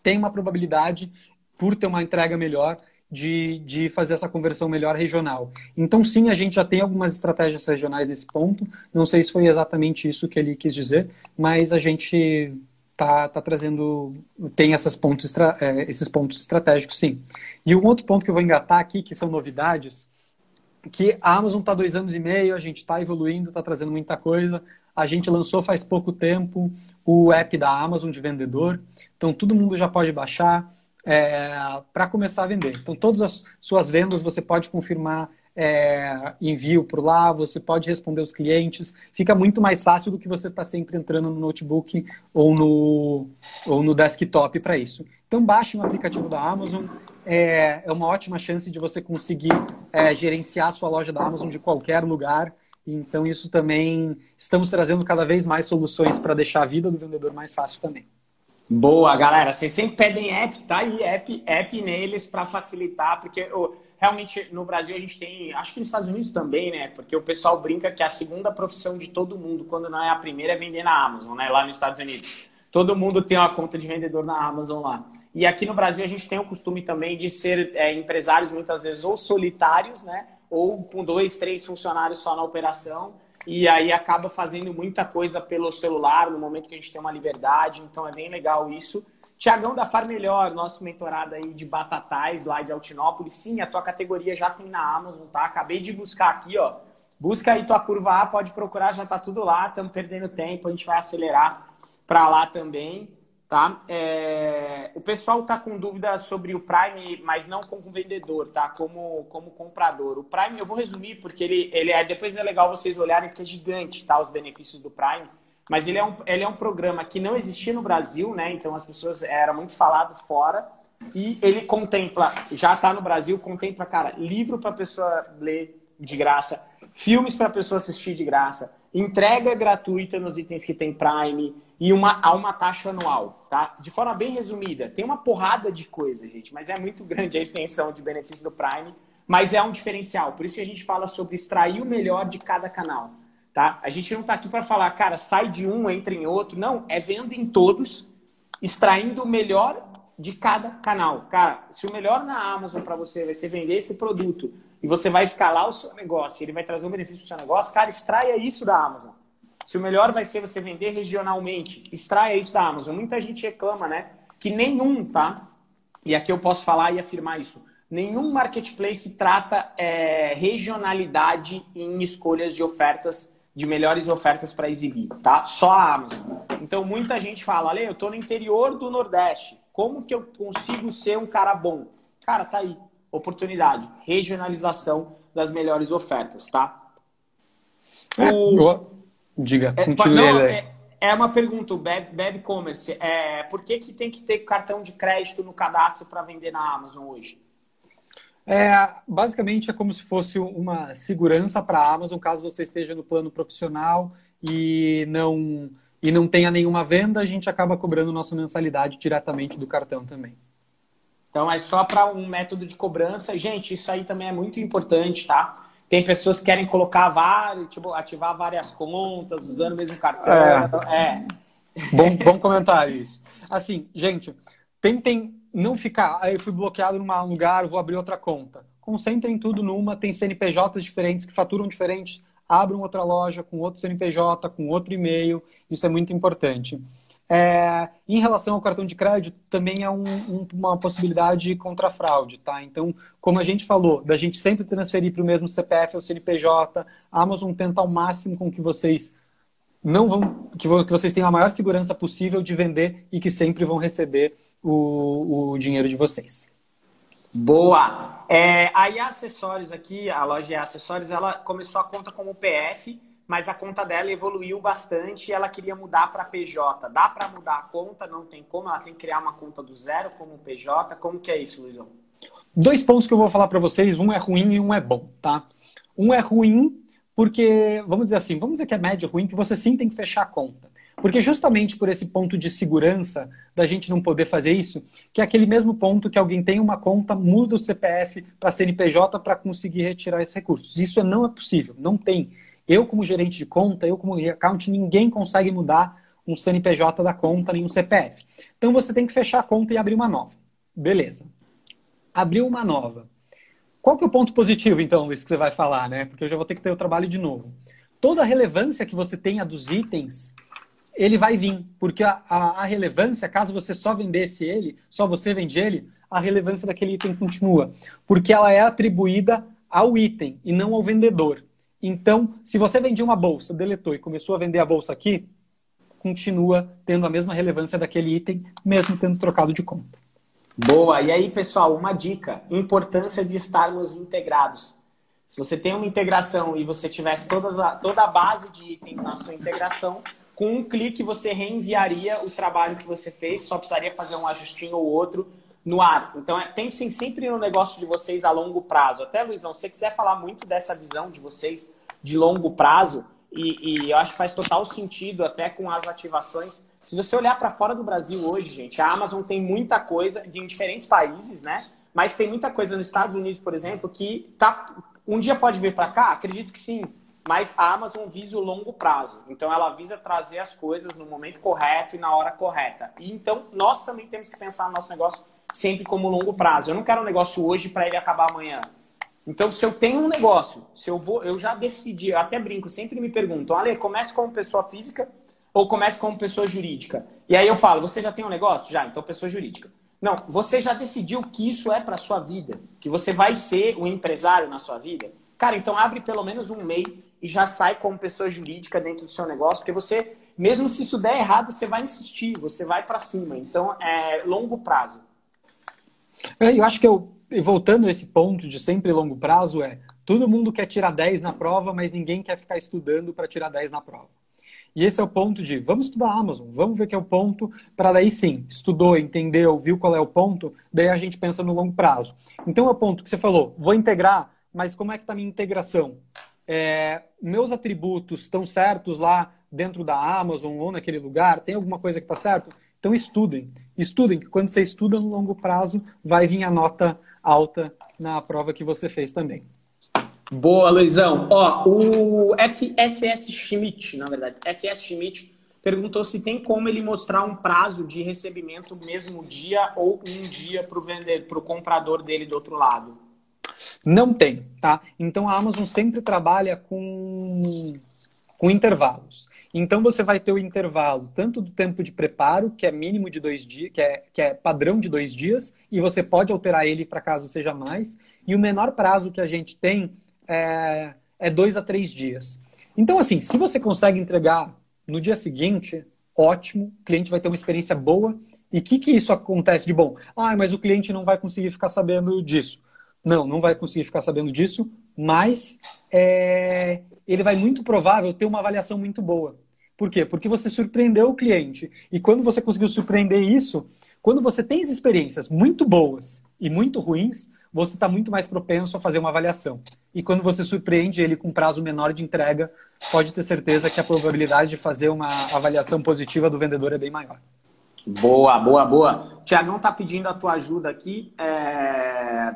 tem uma probabilidade, por ter uma entrega melhor, de, de fazer essa conversão melhor regional. Então, sim, a gente já tem algumas estratégias regionais nesse ponto. Não sei se foi exatamente isso que ele quis dizer, mas a gente tá, tá trazendo, tem essas pontos, é, esses pontos estratégicos, sim. E um outro ponto que eu vou engatar aqui, que são novidades, que a Amazon está dois anos e meio, a gente está evoluindo, está trazendo muita coisa. A gente lançou faz pouco tempo o app da Amazon de vendedor. Então, todo mundo já pode baixar é, para começar a vender. Então, todas as suas vendas você pode confirmar é, envio por lá, você pode responder os clientes. Fica muito mais fácil do que você estar tá sempre entrando no notebook ou no, ou no desktop para isso. Então, baixe um aplicativo da Amazon. É, é uma ótima chance de você conseguir é, gerenciar a sua loja da Amazon de qualquer lugar. Então, isso também estamos trazendo cada vez mais soluções para deixar a vida do vendedor mais fácil também. Boa, galera. Vocês sempre pedem app, tá aí app, app neles para facilitar, porque realmente no Brasil a gente tem, acho que nos Estados Unidos também, né? Porque o pessoal brinca que a segunda profissão de todo mundo, quando não é a primeira, é vender na Amazon, né? Lá nos Estados Unidos. Todo mundo tem uma conta de vendedor na Amazon lá. E aqui no Brasil a gente tem o costume também de ser é, empresários muitas vezes ou solitários, né? ou com dois, três funcionários só na operação. E aí acaba fazendo muita coisa pelo celular no momento que a gente tem uma liberdade. Então é bem legal isso. Tiagão da Far Melhor, nosso mentorado aí de Batatais, lá de Altinópolis. Sim, a tua categoria já tem na Amazon, tá? Acabei de buscar aqui, ó. Busca aí tua curva A, pode procurar, já tá tudo lá. Estamos perdendo tempo, a gente vai acelerar para lá também. Tá? É... O pessoal está com dúvida sobre o Prime, mas não como vendedor, tá? Como, como comprador. O Prime, eu vou resumir, porque ele, ele é. Depois é legal vocês olharem, porque é gigante, tá? Os benefícios do Prime. Mas ele é, um, ele é um programa que não existia no Brasil, né? Então as pessoas era muito falado fora. E ele contempla, já está no Brasil, contempla, cara, livro para pessoa ler de graça, filmes para pessoa assistir de graça, entrega gratuita nos itens que tem Prime e uma, há uma taxa anual, tá? De forma bem resumida, tem uma porrada de coisa, gente, mas é muito grande a extensão de benefício do Prime, mas é um diferencial. Por isso que a gente fala sobre extrair o melhor de cada canal, tá? A gente não está aqui para falar, cara, sai de um, entra em outro. Não, é venda em todos, extraindo o melhor de cada canal. Cara, se o melhor na Amazon para você vai ser vender esse produto e você vai escalar o seu negócio, ele vai trazer um benefício para o seu negócio, cara, extraia isso da Amazon. Se o melhor vai ser você vender regionalmente, extraia isso da Amazon. Muita gente reclama, né? Que nenhum, tá? E aqui eu posso falar e afirmar isso. nenhum marketplace trata é, regionalidade em escolhas de ofertas, de melhores ofertas para exibir, tá? Só a Amazon. Então muita gente fala, Ale, eu estou no interior do Nordeste, como que eu consigo ser um cara bom? Cara, tá aí, oportunidade, regionalização das melhores ofertas, tá? É, o... Diga, é, continue. Não, é, é, uma pergunta, o Beb, Commerce, é, por que, que tem que ter cartão de crédito no cadastro para vender na Amazon hoje? É, basicamente é como se fosse uma segurança para a Amazon caso você esteja no plano profissional e não e não tenha nenhuma venda, a gente acaba cobrando nossa mensalidade diretamente do cartão também. Então é só para um método de cobrança. Gente, isso aí também é muito importante, tá? Tem pessoas que querem colocar vários, tipo, ativar várias contas, usando o mesmo cartão. É. é. Bom, bom comentário isso. Assim, gente, tentem não ficar. Aí eu fui bloqueado num lugar, vou abrir outra conta. Concentrem tudo numa, tem CNPJs diferentes que faturam diferentes. Abram outra loja com outro CNPJ, com outro e-mail. Isso é muito importante. É, em relação ao cartão de crédito, também é um, um, uma possibilidade contra fraude, tá? Então, como a gente falou, da gente sempre transferir para o mesmo CPF ou CNPJ, a Amazon tenta ao máximo com que vocês não vão, que, que vocês tenham a maior segurança possível de vender e que sempre vão receber o, o dinheiro de vocês. Boa! É, a IA Acessórios aqui, a loja IA Acessórios, ela começou a conta como PF, mas a conta dela evoluiu bastante e ela queria mudar para PJ. Dá para mudar a conta? Não tem como? Ela tem que criar uma conta do zero como PJ? Como que é isso, Luizão? Dois pontos que eu vou falar para vocês, um é ruim e um é bom, tá? Um é ruim porque, vamos dizer assim, vamos dizer que é médio ruim, que você sim tem que fechar a conta. Porque justamente por esse ponto de segurança da gente não poder fazer isso, que é aquele mesmo ponto que alguém tem uma conta, muda o CPF para CNPJ para conseguir retirar esses recursos. Isso não é possível, não tem. Eu, como gerente de conta, eu, como account, ninguém consegue mudar um CNPJ da conta, nem um CPF. Então você tem que fechar a conta e abrir uma nova. Beleza. Abriu uma nova. Qual que é o ponto positivo, então, Luiz, que você vai falar, né? Porque eu já vou ter que ter o trabalho de novo. Toda a relevância que você tenha dos itens, ele vai vir. Porque a, a, a relevância, caso você só vendesse ele, só você vende ele, a relevância daquele item continua. Porque ela é atribuída ao item e não ao vendedor. Então, se você vendia uma bolsa, deletou e começou a vender a bolsa aqui, continua tendo a mesma relevância daquele item, mesmo tendo trocado de conta. Boa! E aí, pessoal, uma dica: importância de estarmos integrados. Se você tem uma integração e você tivesse todas a, toda a base de itens na sua integração, com um clique você reenviaria o trabalho que você fez, só precisaria fazer um ajustinho ou outro no ar. Então, é, pensem sempre no negócio de vocês a longo prazo. Até, Luizão, se você quiser falar muito dessa visão de vocês de longo prazo, e, e eu acho que faz total sentido até com as ativações. Se você olhar para fora do Brasil hoje, gente, a Amazon tem muita coisa em diferentes países, né? Mas tem muita coisa nos Estados Unidos, por exemplo, que tá, um dia pode vir para cá? Acredito que sim. Mas a Amazon visa o longo prazo. Então ela visa trazer as coisas no momento correto e na hora correta. E então nós também temos que pensar no nosso negócio sempre como longo prazo. Eu não quero um negócio hoje para ele acabar amanhã. Então, se eu tenho um negócio, se eu vou, eu já decidi, eu até brinco, sempre me perguntam, Ale, comece como pessoa física ou comece como pessoa jurídica? E aí eu falo, você já tem um negócio? Já, então pessoa jurídica. Não, você já decidiu que isso é para sua vida, que você vai ser um empresário na sua vida? Cara, então abre pelo menos um MEI e já sai como pessoa jurídica dentro do seu negócio, porque você, mesmo se isso der errado, você vai insistir, você vai para cima. Então, é longo prazo. É, eu acho que eu, voltando a esse ponto de sempre longo prazo, é todo mundo quer tirar 10 na prova, mas ninguém quer ficar estudando para tirar 10 na prova. E esse é o ponto de vamos estudar a Amazon, vamos ver que é o ponto, para daí sim, estudou, entendeu, viu qual é o ponto, daí a gente pensa no longo prazo. Então é o ponto que você falou, vou integrar, mas como é que está a minha integração? É, meus atributos estão certos lá dentro da Amazon ou naquele lugar? Tem alguma coisa que está certo? Então estudem. Estudem, que quando você estuda no longo prazo, vai vir a nota alta na prova que você fez também. Boa, Luizão. Ó, o FSS Schmidt, na verdade, FS Schmidt perguntou se tem como ele mostrar um prazo de recebimento mesmo dia ou um dia para o vender, para o comprador dele do outro lado. Não tem, tá? Então a Amazon sempre trabalha com com intervalos. Então você vai ter o intervalo tanto do tempo de preparo, que é mínimo de dois dias, que é, que é padrão de dois dias, e você pode alterar ele para caso seja mais, e o menor prazo que a gente tem é, é dois a três dias. Então, assim, se você consegue entregar no dia seguinte, ótimo, o cliente vai ter uma experiência boa. E o que, que isso acontece de bom? Ah, mas o cliente não vai conseguir ficar sabendo disso. Não, não vai conseguir ficar sabendo disso, mas é, ele vai muito provável ter uma avaliação muito boa. Por quê? Porque você surpreendeu o cliente. E quando você conseguiu surpreender isso, quando você tem as experiências muito boas e muito ruins, você está muito mais propenso a fazer uma avaliação. E quando você surpreende ele com prazo menor de entrega, pode ter certeza que a probabilidade de fazer uma avaliação positiva do vendedor é bem maior. Boa, boa, boa. Tiagão está pedindo a tua ajuda aqui é,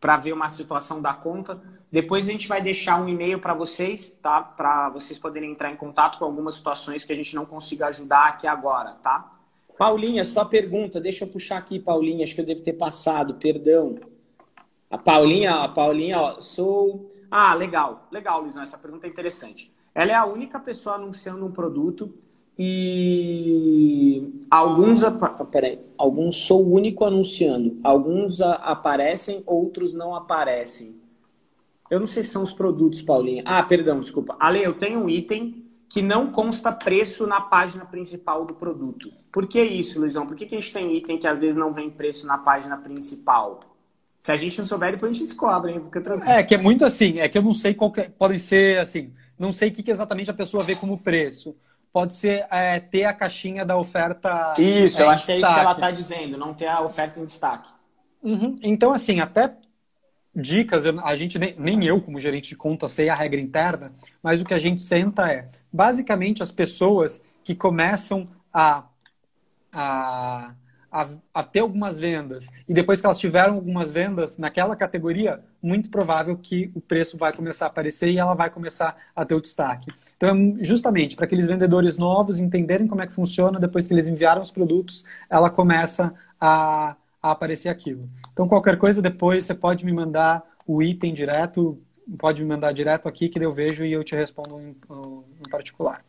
para ver uma situação da conta. Depois a gente vai deixar um e-mail para vocês, tá? Para vocês poderem entrar em contato com algumas situações que a gente não consiga ajudar aqui agora, tá? Paulinha, sua pergunta, deixa eu puxar aqui, Paulinha, acho que eu devo ter passado, perdão. A Paulinha, a Paulinha, ó, sou. Ah, legal, legal, Luizão, essa pergunta é interessante. Ela é a única pessoa anunciando um produto e alguns, peraí, alguns sou o único anunciando, alguns aparecem, outros não aparecem. Eu não sei se são os produtos, Paulinha. Ah, perdão, desculpa. Ale, eu tenho um item que não consta preço na página principal do produto. Por que isso, Luizão? Por que, que a gente tem item que às vezes não vem preço na página principal? Se a gente não souber, depois a gente descobre, hein? Fica tranquilo. É, que é muito assim, é que eu não sei qual que, é, podem ser assim, não sei o que, que exatamente a pessoa vê como preço. Pode ser é, ter a caixinha da oferta. Isso, é, eu acho que é isso que ela está dizendo, não ter a oferta em destaque. Uhum. Então, assim, até dicas, a gente nem, nem eu, como gerente de conta, sei a regra interna, mas o que a gente senta é, basicamente, as pessoas que começam a, a, a, a, ter algumas vendas e depois que elas tiveram algumas vendas naquela categoria, muito provável que o preço vai começar a aparecer e ela vai começar a ter o destaque. Então, justamente, para aqueles vendedores novos entenderem como é que funciona, depois que eles enviaram os produtos, ela começa a a aparecer aquilo. Então, qualquer coisa depois você pode me mandar o item direto, pode me mandar direto aqui que eu vejo e eu te respondo em, em particular.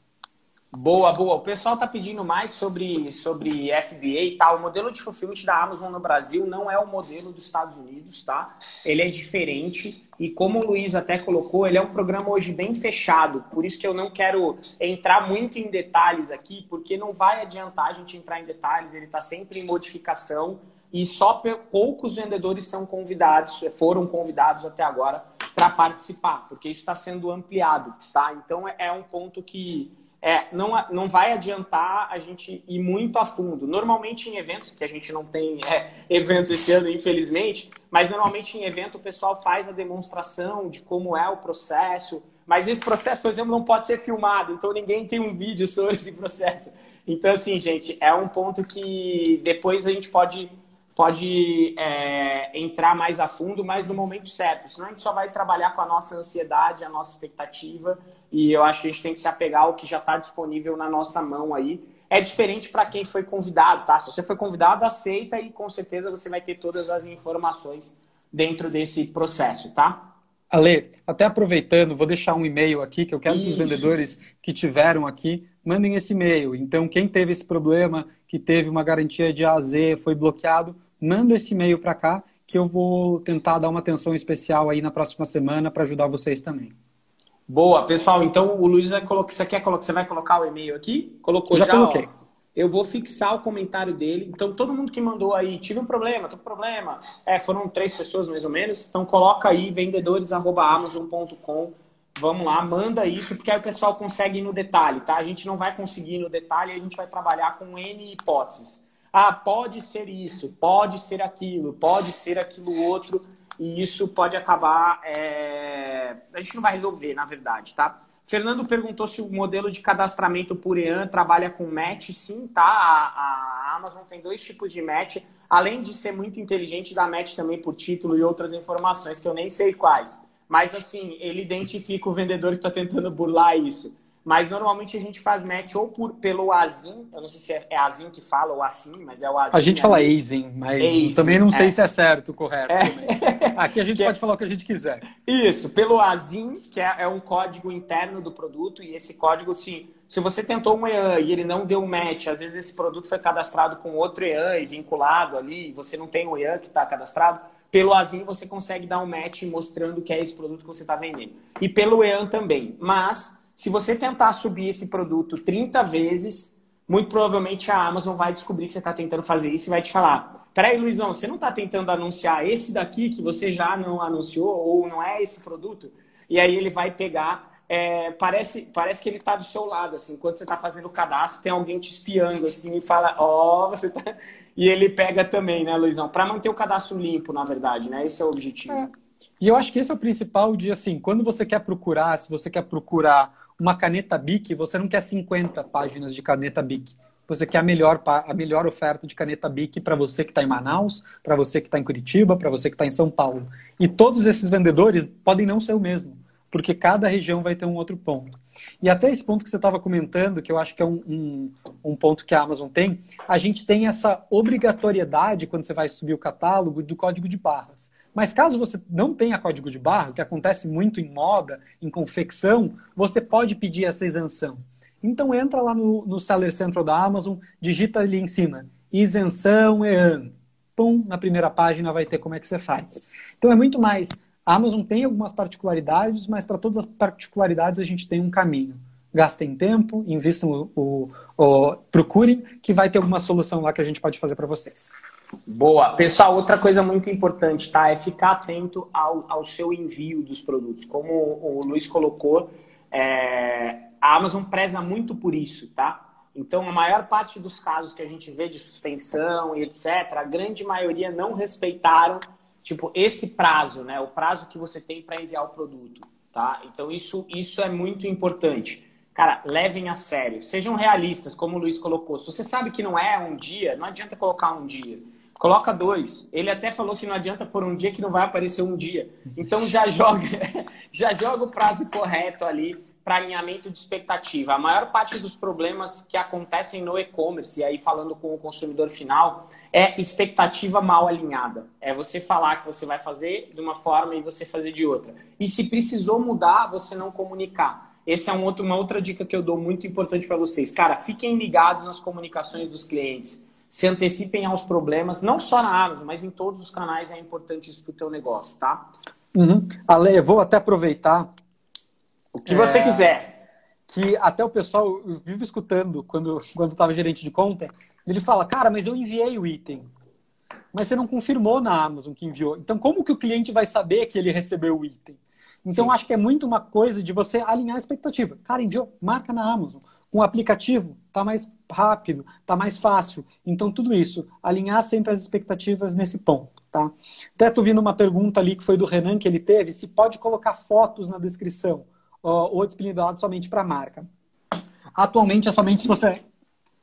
Boa, boa. O pessoal está pedindo mais sobre, sobre FBA e tal. O modelo de fulfillment da Amazon no Brasil não é o modelo dos Estados Unidos, tá? Ele é diferente e como o Luiz até colocou, ele é um programa hoje bem fechado. Por isso que eu não quero entrar muito em detalhes aqui, porque não vai adiantar a gente entrar em detalhes. Ele está sempre em modificação e só poucos vendedores são convidados, foram convidados até agora para participar, porque isso está sendo ampliado, tá? Então é, é um ponto que é, não, não vai adiantar a gente ir muito a fundo. Normalmente em eventos, que a gente não tem é, eventos esse ano, infelizmente, mas normalmente em evento o pessoal faz a demonstração de como é o processo, mas esse processo, por exemplo, não pode ser filmado, então ninguém tem um vídeo sobre esse processo. Então, assim, gente, é um ponto que depois a gente pode pode é, entrar mais a fundo, mas no momento certo. Senão a gente só vai trabalhar com a nossa ansiedade, a nossa expectativa, e eu acho que a gente tem que se apegar ao que já está disponível na nossa mão aí. É diferente para quem foi convidado, tá? Se você foi convidado, aceita e com certeza você vai ter todas as informações dentro desse processo, tá? Ale, até aproveitando, vou deixar um e-mail aqui que eu quero Isso. que os vendedores que tiveram aqui mandem esse e-mail. Então, quem teve esse problema, que teve uma garantia de A a Z, foi bloqueado, manda esse e-mail para cá que eu vou tentar dar uma atenção especial aí na próxima semana para ajudar vocês também. Boa, pessoal. Então o Luiz vai colocar. Você quer colocar? Você vai colocar o e-mail aqui? Colocou já? Já coloquei. Ó. Eu vou fixar o comentário dele. Então, todo mundo que mandou aí, tive um problema, tô com problema. É, foram três pessoas mais ou menos. Então, coloca aí vendedores.amazon.com. Vamos lá, manda isso, porque aí o pessoal consegue ir no detalhe, tá? A gente não vai conseguir ir no detalhe, a gente vai trabalhar com N hipóteses. Ah, pode ser isso, pode ser aquilo, pode ser aquilo outro, e isso pode acabar. É... A gente não vai resolver, na verdade, tá? Fernando perguntou se o modelo de cadastramento por EAN trabalha com match. Sim, tá? A, a, Amazon tem dois tipos de match. Além de ser muito inteligente, dá match também por título e outras informações que eu nem sei quais. Mas, assim, ele identifica o vendedor que está tentando burlar isso. Mas normalmente a gente faz match ou por, pelo ASIN, eu não sei se é, é ASIN que fala ou ASIN, mas é o ASIN. A gente fala ASIN, mas ASIN, também não sei é. se é certo, correto. É. Aqui a gente que pode é... falar o que a gente quiser. Isso, pelo ASIN, que é, é, um código interno do produto, e esse código, se, se você tentou um EAN e ele não deu match, às vezes esse produto foi cadastrado com outro EAN e vinculado ali, você não tem o EAN que está cadastrado, pelo ASIN você consegue dar um match mostrando que é esse produto que você está vendendo. E pelo EAN também. Mas se você tentar subir esse produto 30 vezes, muito provavelmente a Amazon vai descobrir que você está tentando fazer isso e vai te falar: peraí, Luizão, você não está tentando anunciar esse daqui que você já não anunciou ou não é esse produto? E aí ele vai pegar. É, parece, parece que ele está do seu lado, assim, enquanto você está fazendo o cadastro, tem alguém te espiando, assim, e fala, ó, oh, você tá. E ele pega também, né, Luizão? Para manter o cadastro limpo, na verdade, né? Esse é o objetivo. É. E eu acho que esse é o principal de, assim, quando você quer procurar, se você quer procurar uma caneta BIC, você não quer 50 páginas de caneta BIC. Você quer a melhor, a melhor oferta de caneta BIC para você que está em Manaus, para você que está em Curitiba, para você que está em São Paulo. E todos esses vendedores podem não ser o mesmo, porque cada região vai ter um outro ponto. E até esse ponto que você estava comentando, que eu acho que é um, um, um, ponto que a Amazon tem, a gente tem essa obrigatoriedade, quando você vai subir o catálogo, do código de barras. Mas caso você não tenha código de barra, que acontece muito em moda, em confecção, você pode pedir essa isenção. Então entra lá no, no Seller Central da Amazon, digita ali em cima, isenção EAN. Pum, na primeira página vai ter como é que você faz. Então é muito mais. A Amazon tem algumas particularidades, mas para todas as particularidades a gente tem um caminho. Gastem tempo, invistam o, o, o procurem, que vai ter alguma solução lá que a gente pode fazer para vocês. Boa. Pessoal, outra coisa muito importante, tá? É ficar atento ao, ao seu envio dos produtos. Como o Luiz colocou, é, a Amazon preza muito por isso, tá? Então, a maior parte dos casos que a gente vê de suspensão e etc., a grande maioria não respeitaram, tipo, esse prazo, né? O prazo que você tem para enviar o produto, tá? Então, isso, isso é muito importante. Cara, levem a sério. Sejam realistas, como o Luiz colocou. Se você sabe que não é um dia, não adianta colocar um dia. Coloca dois. Ele até falou que não adianta por um dia que não vai aparecer um dia. Então já joga, já joga o prazo correto ali para alinhamento de expectativa. A maior parte dos problemas que acontecem no e-commerce, e aí falando com o consumidor final, é expectativa mal alinhada. É você falar que você vai fazer de uma forma e você fazer de outra. E se precisou mudar, você não comunicar. Essa é um outro, uma outra dica que eu dou muito importante para vocês. Cara, fiquem ligados nas comunicações dos clientes se antecipem aos problemas, não só na Amazon, mas em todos os canais é importante isso para o teu negócio, tá? Uhum. Ale, eu vou até aproveitar. O que é... você quiser. Que até o pessoal, eu vivo escutando quando quando estava gerente de conta, ele fala, cara, mas eu enviei o item. Mas você não confirmou na Amazon que enviou. Então, como que o cliente vai saber que ele recebeu o item? Então, Sim. acho que é muito uma coisa de você alinhar a expectativa. Cara, enviou, marca na Amazon. Com o aplicativo, tá mais rápido, tá mais fácil. Então, tudo isso, alinhar sempre as expectativas nesse ponto, tá? Até tô vindo uma pergunta ali que foi do Renan que ele teve, se pode colocar fotos na descrição ou disponibilidade somente para a marca. Atualmente é somente se você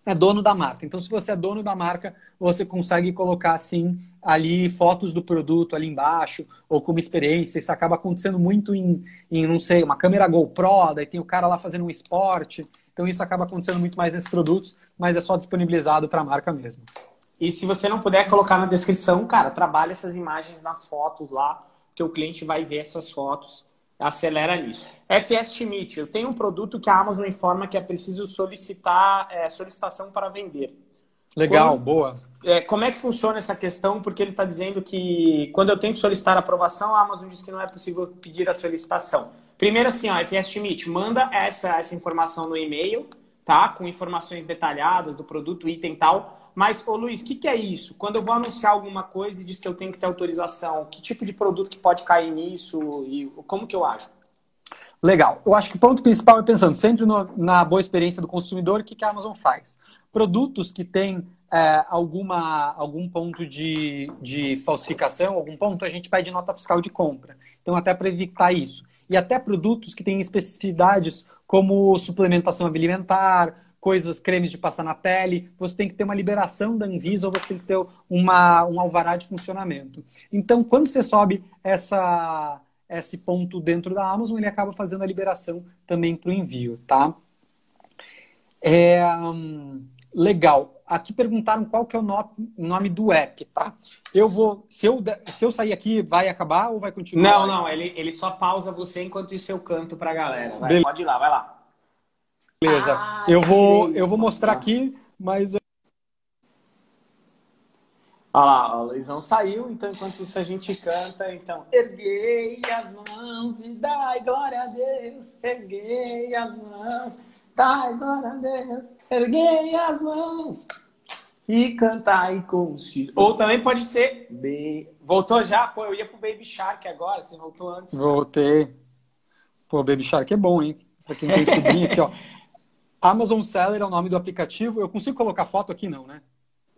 é dono da marca. Então, se você é dono da marca, você consegue colocar assim ali fotos do produto ali embaixo ou como experiência. Isso acaba acontecendo muito em, em não sei, uma câmera GoPro, daí tem o cara lá fazendo um esporte. Então isso acaba acontecendo muito mais nesses produtos, mas é só disponibilizado para a marca mesmo. E se você não puder colocar na descrição, cara, trabalhe essas imagens nas fotos lá, que o cliente vai ver essas fotos, acelera nisso. FS Schmidt, eu tenho um produto que a Amazon informa que é preciso solicitar é, solicitação para vender. Legal, quando, boa. É, como é que funciona essa questão? Porque ele está dizendo que quando eu tenho que solicitar aprovação, a Amazon diz que não é possível pedir a solicitação. Primeiro assim, ó, FS Schmidt, manda essa, essa informação no e-mail, tá? Com informações detalhadas do produto, item e tal. Mas, ô Luiz, o que, que é isso? Quando eu vou anunciar alguma coisa e diz que eu tenho que ter autorização, que tipo de produto que pode cair nisso e como que eu acho? Legal. Eu acho que o ponto principal é pensando sempre no, na boa experiência do consumidor, o que, que a Amazon faz? Produtos que têm é, alguma, algum ponto de, de falsificação, algum ponto, a gente pede nota fiscal de compra. Então, até para evitar isso e até produtos que têm especificidades como suplementação alimentar, coisas, cremes de passar na pele, você tem que ter uma liberação da Anvisa ou você tem que ter uma, um alvará de funcionamento. Então, quando você sobe essa, esse ponto dentro da Amazon, ele acaba fazendo a liberação também para o envio, tá? É, hum, legal. Aqui perguntaram qual que é o nome do app, tá? Eu vou. Se eu, se eu sair aqui, vai acabar ou vai continuar? Não, não, ele, ele só pausa você enquanto isso eu canto pra galera. Vai, pode ir lá, vai lá. Beleza. Ah, eu, vou, eu vou mostrar aqui, mas. Olha lá, o Luizão saiu, então enquanto isso a gente canta, então. Erguei as mãos e dai glória a Deus. Erguei as mãos, dai glória a Deus. Erguei as mãos e cantai com os filhos. Ou também pode ser. B... Voltou já? Pô, eu ia pro Baby Shark agora, você voltou antes. Voltei. Pô, Baby Shark é bom, hein? Pra quem tem sobrinho aqui, ó. Amazon Seller é o nome do aplicativo. Eu consigo colocar foto aqui, não, né?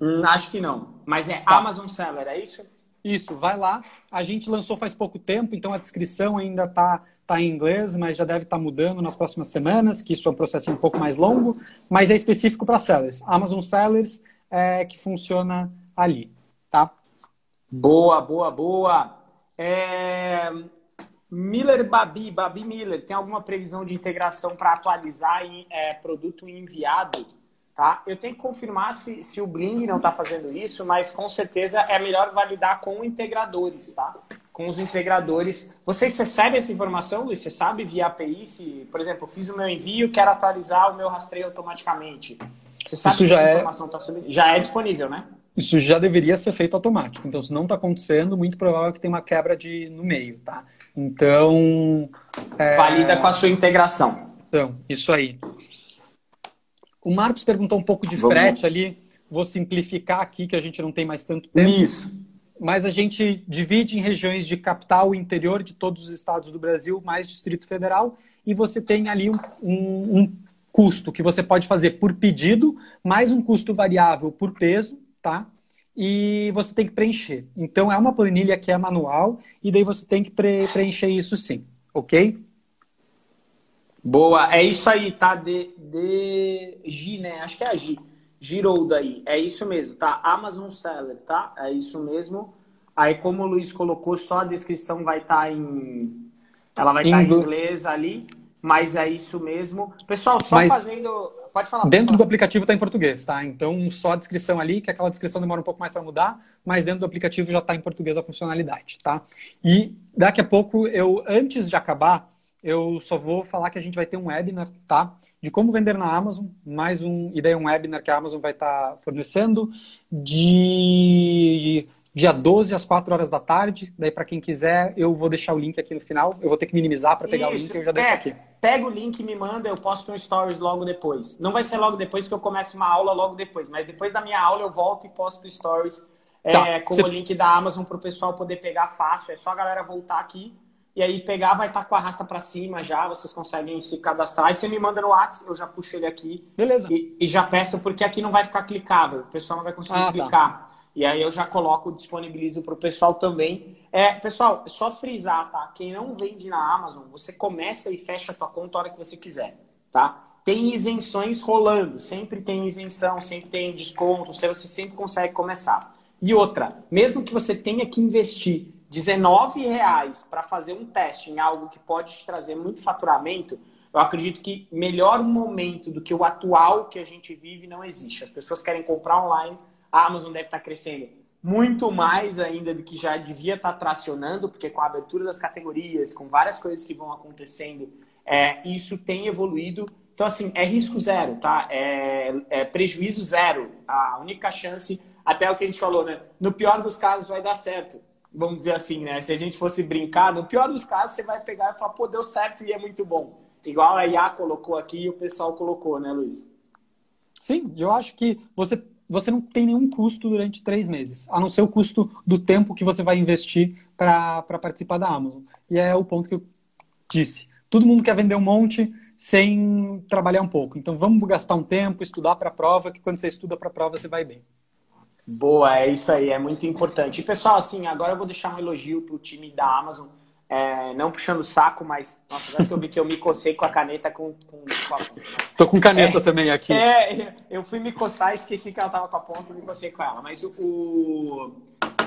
Hum, acho que não. Mas é tá. Amazon Seller, é isso? Isso, vai lá. A gente lançou faz pouco tempo, então a descrição ainda está tá em inglês, mas já deve estar tá mudando nas próximas semanas, que isso é um processo um pouco mais longo, mas é específico para sellers. Amazon Sellers é que funciona ali, tá? Boa, boa, boa. É... Miller Babi, Babi Miller, tem alguma previsão de integração para atualizar em é, produto enviado? Tá? Eu tenho que confirmar se, se o Bling não está fazendo isso, mas com certeza é melhor validar com integradores, tá? Com os integradores. Vocês recebem essa informação, Luiz? Você sabe via API se, por exemplo, fiz o meu envio, quero atualizar o meu rastreio automaticamente. Você sabe isso se já essa é... informação está Já é disponível, né? Isso já deveria ser feito automático. Então, se não está acontecendo, muito provável que tem uma quebra de no meio, tá? Então. É... Valida com a sua integração. Então, isso aí. O Marcos perguntou um pouco de Vamos. frete ali. Vou simplificar aqui, que a gente não tem mais tanto tempo. Isso. Mas a gente divide em regiões de capital interior de todos os estados do Brasil, mais Distrito Federal, e você tem ali um, um, um custo que você pode fazer por pedido, mais um custo variável por peso, tá? E você tem que preencher. Então, é uma planilha que é manual, e daí você tem que pre preencher isso sim, ok? Boa, é isso aí, tá? De, de G, né? Acho que é a G. Girou daí. É isso mesmo, tá? Amazon Seller, tá? É isso mesmo. Aí, como o Luiz colocou, só a descrição vai estar tá em. Ela vai estar tá em inglês ali, mas é isso mesmo. Pessoal, só mas fazendo. Pode falar. Dentro pode do aplicativo está em português, tá? Então, só a descrição ali, que aquela descrição demora um pouco mais para mudar, mas dentro do aplicativo já está em português a funcionalidade, tá? E daqui a pouco, eu, antes de acabar, eu só vou falar que a gente vai ter um webinar, tá? De como vender na Amazon, mais um, e daí um webinar que a Amazon vai estar tá fornecendo, de dia 12 às 4 horas da tarde. Daí, para quem quiser, eu vou deixar o link aqui no final. Eu vou ter que minimizar para pegar Isso. o link, eu já deixo é, aqui. Pega o link e me manda, eu posto um stories logo depois. Não vai ser logo depois, porque eu começo uma aula logo depois, mas depois da minha aula eu volto e posto stories tá. é, com Cê... o link da Amazon para o pessoal poder pegar fácil. É só a galera voltar aqui e aí pegar vai estar tá com a rasta para cima já, vocês conseguem se cadastrar. Aí você me manda no WhatsApp, eu já puxo ele aqui. Beleza. E, e já peço, porque aqui não vai ficar clicável, o pessoal não vai conseguir ah, tá. clicar. Tá. E aí eu já coloco, disponibilizo para o pessoal também. É, pessoal, é só frisar, tá? Quem não vende na Amazon, você começa e fecha a tua conta a hora que você quiser, tá? Tem isenções rolando, sempre tem isenção, sempre tem desconto, você sempre consegue começar. E outra, mesmo que você tenha que investir 19 reais para fazer um teste em algo que pode te trazer muito faturamento, eu acredito que melhor momento do que o atual que a gente vive não existe. As pessoas querem comprar online, a Amazon deve estar crescendo muito mais ainda do que já devia estar tracionando, porque com a abertura das categorias, com várias coisas que vão acontecendo, é, isso tem evoluído. Então, assim, é risco zero, tá? É, é prejuízo zero. A única chance, até o que a gente falou, né? No pior dos casos, vai dar certo vamos dizer assim, né? Se a gente fosse brincar, no pior dos casos, você vai pegar e falar, pô, deu certo e é muito bom. Igual a IA colocou aqui e o pessoal colocou, né, Luiz? Sim, eu acho que você, você não tem nenhum custo durante três meses, a não ser o custo do tempo que você vai investir para participar da Amazon. E é o ponto que eu disse. Todo mundo quer vender um monte sem trabalhar um pouco. Então vamos gastar um tempo, estudar para a prova, que quando você estuda para a prova você vai bem. Boa, é isso aí, é muito importante. E pessoal, assim, agora eu vou deixar um elogio pro time da Amazon. É, não puxando o saco, mas nossa, agora que eu vi que eu me cocei com a caneta com. com, com a Tô com caneta é, também aqui. É, eu fui me coçar, esqueci que ela tava com a ponta e me cocei com ela. Mas o,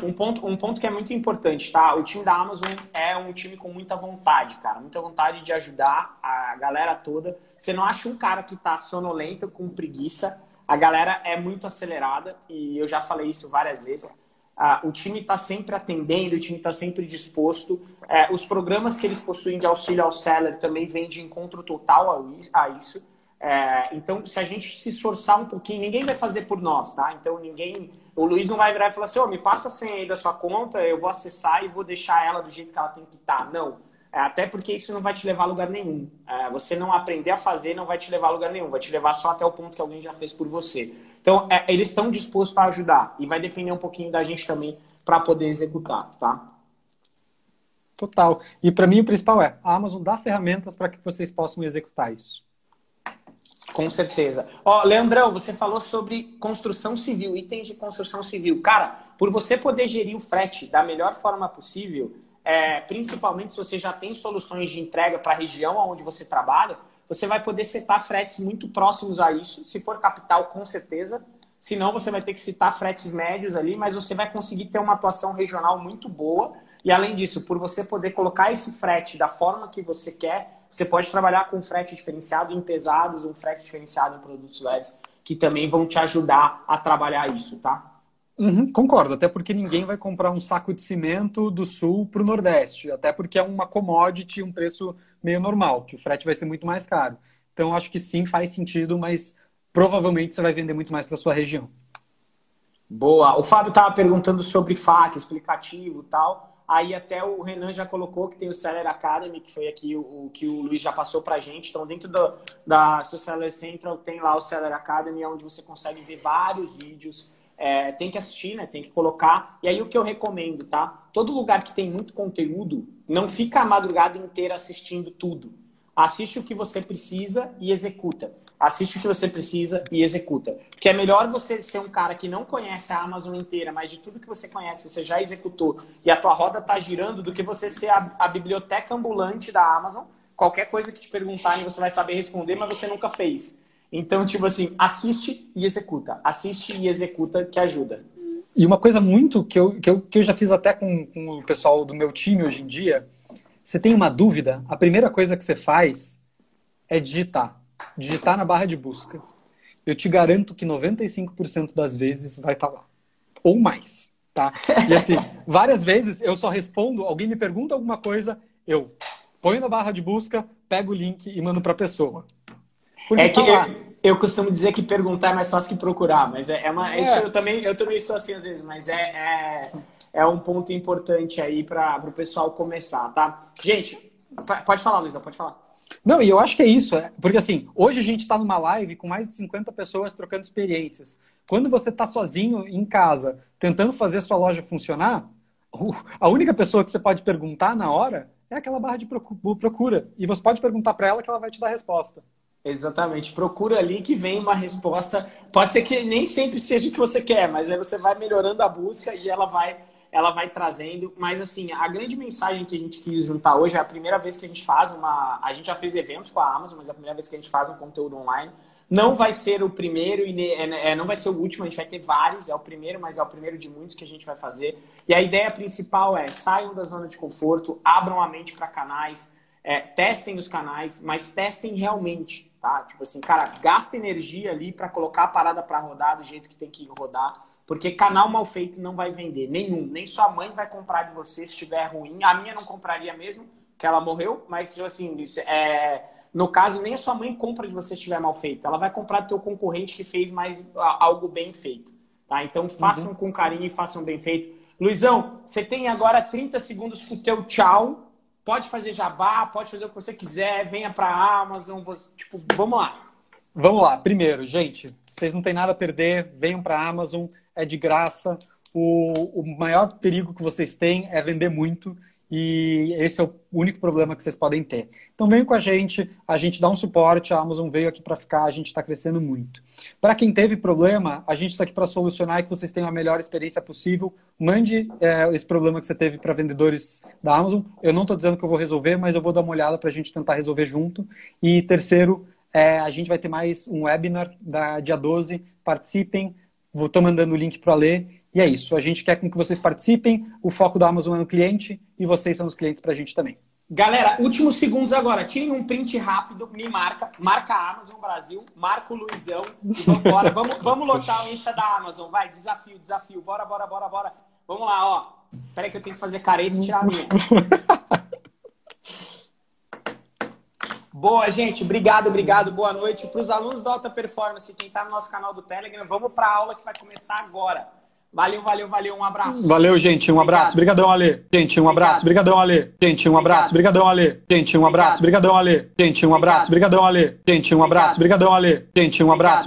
um ponto, um ponto que é muito importante, tá? O time da Amazon é um time com muita vontade, cara. Muita vontade de ajudar a galera toda. Você não acha um cara que tá sonolento, com preguiça. A galera é muito acelerada e eu já falei isso várias vezes. Ah, o time está sempre atendendo, o time está sempre disposto. É, os programas que eles possuem de auxílio ao seller também vêm de encontro total a isso. É, então, se a gente se esforçar um pouquinho, ninguém vai fazer por nós, tá? Então, ninguém. O Luiz não vai virar e falar assim: oh, me passa a senha aí da sua conta, eu vou acessar e vou deixar ela do jeito que ela tem que estar. Tá. Não. Até porque isso não vai te levar a lugar nenhum. É, você não aprender a fazer não vai te levar a lugar nenhum. Vai te levar só até o ponto que alguém já fez por você. Então, é, eles estão dispostos a ajudar. E vai depender um pouquinho da gente também para poder executar, tá? Total. E para mim o principal é: a Amazon dá ferramentas para que vocês possam executar isso. Com certeza. Ó, Leandrão, você falou sobre construção civil, itens de construção civil. Cara, por você poder gerir o frete da melhor forma possível, é, principalmente se você já tem soluções de entrega para a região onde você trabalha, você vai poder setar fretes muito próximos a isso. Se for capital, com certeza. Se não, você vai ter que citar fretes médios ali, mas você vai conseguir ter uma atuação regional muito boa. E além disso, por você poder colocar esse frete da forma que você quer, você pode trabalhar com frete diferenciado em pesados, um frete diferenciado em produtos leves, que também vão te ajudar a trabalhar isso, tá? Uhum, concordo, até porque ninguém vai comprar um saco de cimento do sul para o Nordeste, até porque é uma commodity, um preço meio normal, que o frete vai ser muito mais caro. Então, acho que sim, faz sentido, mas provavelmente você vai vender muito mais para sua região. Boa. O Fábio estava perguntando sobre FAQ, explicativo tal. Aí até o Renan já colocou que tem o Seller Academy, que foi aqui o, o que o Luiz já passou para gente. Então, dentro do, da seu Seller Central tem lá o Seller Academy, onde você consegue ver vários vídeos. É, tem que assistir, né? Tem que colocar. E aí o que eu recomendo, tá? Todo lugar que tem muito conteúdo, não fica a madrugada inteira assistindo tudo. Assiste o que você precisa e executa assiste o que você precisa e executa. Porque é melhor você ser um cara que não conhece a Amazon inteira, mas de tudo que você conhece, você já executou e a tua roda está girando, do que você ser a, a, biblioteca ambulante da Amazon. Qualquer coisa que te perguntarem, você vai saber responder, mas você nunca fez. Então, tipo assim, assiste e executa. Assiste e executa que ajuda. E uma coisa muito que eu, que eu, que eu já fiz até com, com o pessoal do meu time hoje em dia, você tem uma dúvida, a primeira coisa que você faz é digitar digitar na barra de busca, eu te garanto que 95% das vezes vai estar tá lá. Ou mais, tá? E assim, várias vezes eu só respondo, alguém me pergunta alguma coisa, eu ponho na barra de busca, pego o link e mando para a pessoa. Porque é que tá eu, eu, costumo dizer que perguntar é mais fácil que procurar, mas é, é uma. É. Isso eu também, eu também sou assim às vezes, mas é, é, é um ponto importante aí para o pessoal começar, tá? Gente, pode falar, Luísa, pode falar. Não, e eu acho que é isso. É, porque assim, hoje a gente está numa live com mais de 50 pessoas trocando experiências. Quando você está sozinho em casa, tentando fazer sua loja funcionar, a única pessoa que você pode perguntar na hora é aquela barra de procura. E você pode perguntar para ela que ela vai te dar a resposta. Exatamente. Procura ali que vem uma resposta. Pode ser que nem sempre seja o que você quer, mas aí você vai melhorando a busca e ela vai ela vai trazendo. Mas, assim, a grande mensagem que a gente quis juntar hoje é a primeira vez que a gente faz uma. A gente já fez eventos com a Amazon, mas é a primeira vez que a gente faz um conteúdo online. Não vai ser o primeiro e é, é, não vai ser o último, a gente vai ter vários. É o primeiro, mas é o primeiro de muitos que a gente vai fazer. E a ideia principal é saiam da zona de conforto, abram a mente para canais, é, testem os canais, mas testem realmente. Tá? Tipo assim, cara, gasta energia ali para colocar a parada para rodar do jeito que tem que rodar porque canal mal feito não vai vender. Nenhum. Nem sua mãe vai comprar de você se estiver ruim. A minha não compraria mesmo, que ela morreu. Mas, tipo assim, é... no caso, nem a sua mãe compra de você se estiver mal feito. Ela vai comprar do teu concorrente que fez mais algo bem feito. Tá? Então, façam uhum. com carinho e façam bem feito. Luizão, você tem agora 30 segundos para o teu tchau. Pode fazer jabá, pode fazer o que você quiser. Venha para a Amazon. Tipo, vamos lá. Vamos lá. Primeiro, gente, vocês não têm nada a perder. Venham para a Amazon é de graça. O, o maior perigo que vocês têm é vender muito e esse é o único problema que vocês podem ter. Então venham com a gente, a gente dá um suporte, a Amazon veio aqui para ficar, a gente está crescendo muito. Para quem teve problema, a gente está aqui para solucionar e que vocês tenham a melhor experiência possível. Mande é, esse problema que você teve para vendedores da Amazon. Eu não estou dizendo que eu vou resolver, mas eu vou dar uma olhada para a gente tentar resolver junto. E terceiro, é, a gente vai ter mais um webinar da dia 12. Participem, Vou estar mandando o link para ler E é isso. A gente quer com que vocês participem. O foco da Amazon é no cliente e vocês são os clientes para a gente também. Galera, últimos segundos agora. Tirem um print rápido, me marca, marca a Amazon Brasil, marca o Luizão e vambora. vamos, vamos lotar o Insta da Amazon. Vai, desafio, desafio. Bora, bora, bora, bora. Vamos lá, ó. Peraí que eu tenho que fazer careta e tirar a minha. Boa, gente. Obrigado, obrigado. Boa noite. Para os alunos da Alta Performance, quem está no nosso canal do Telegram, vamos para a aula que vai começar agora. Valeu, valeu, valeu. Um abraço. Valeu, gente. Um Obrigado. abraço. Obrigadão, Ale. Gente, um abraço. Obrigadão, Ale. Gente, um abraço. Obrigadão, Ale. Gente, um abraço. Obrigadão, Ale. Gente, um abraço. Obrigadão, Ale. Gente, um abraço. Obrigadão, Ale. Gente, um abraço.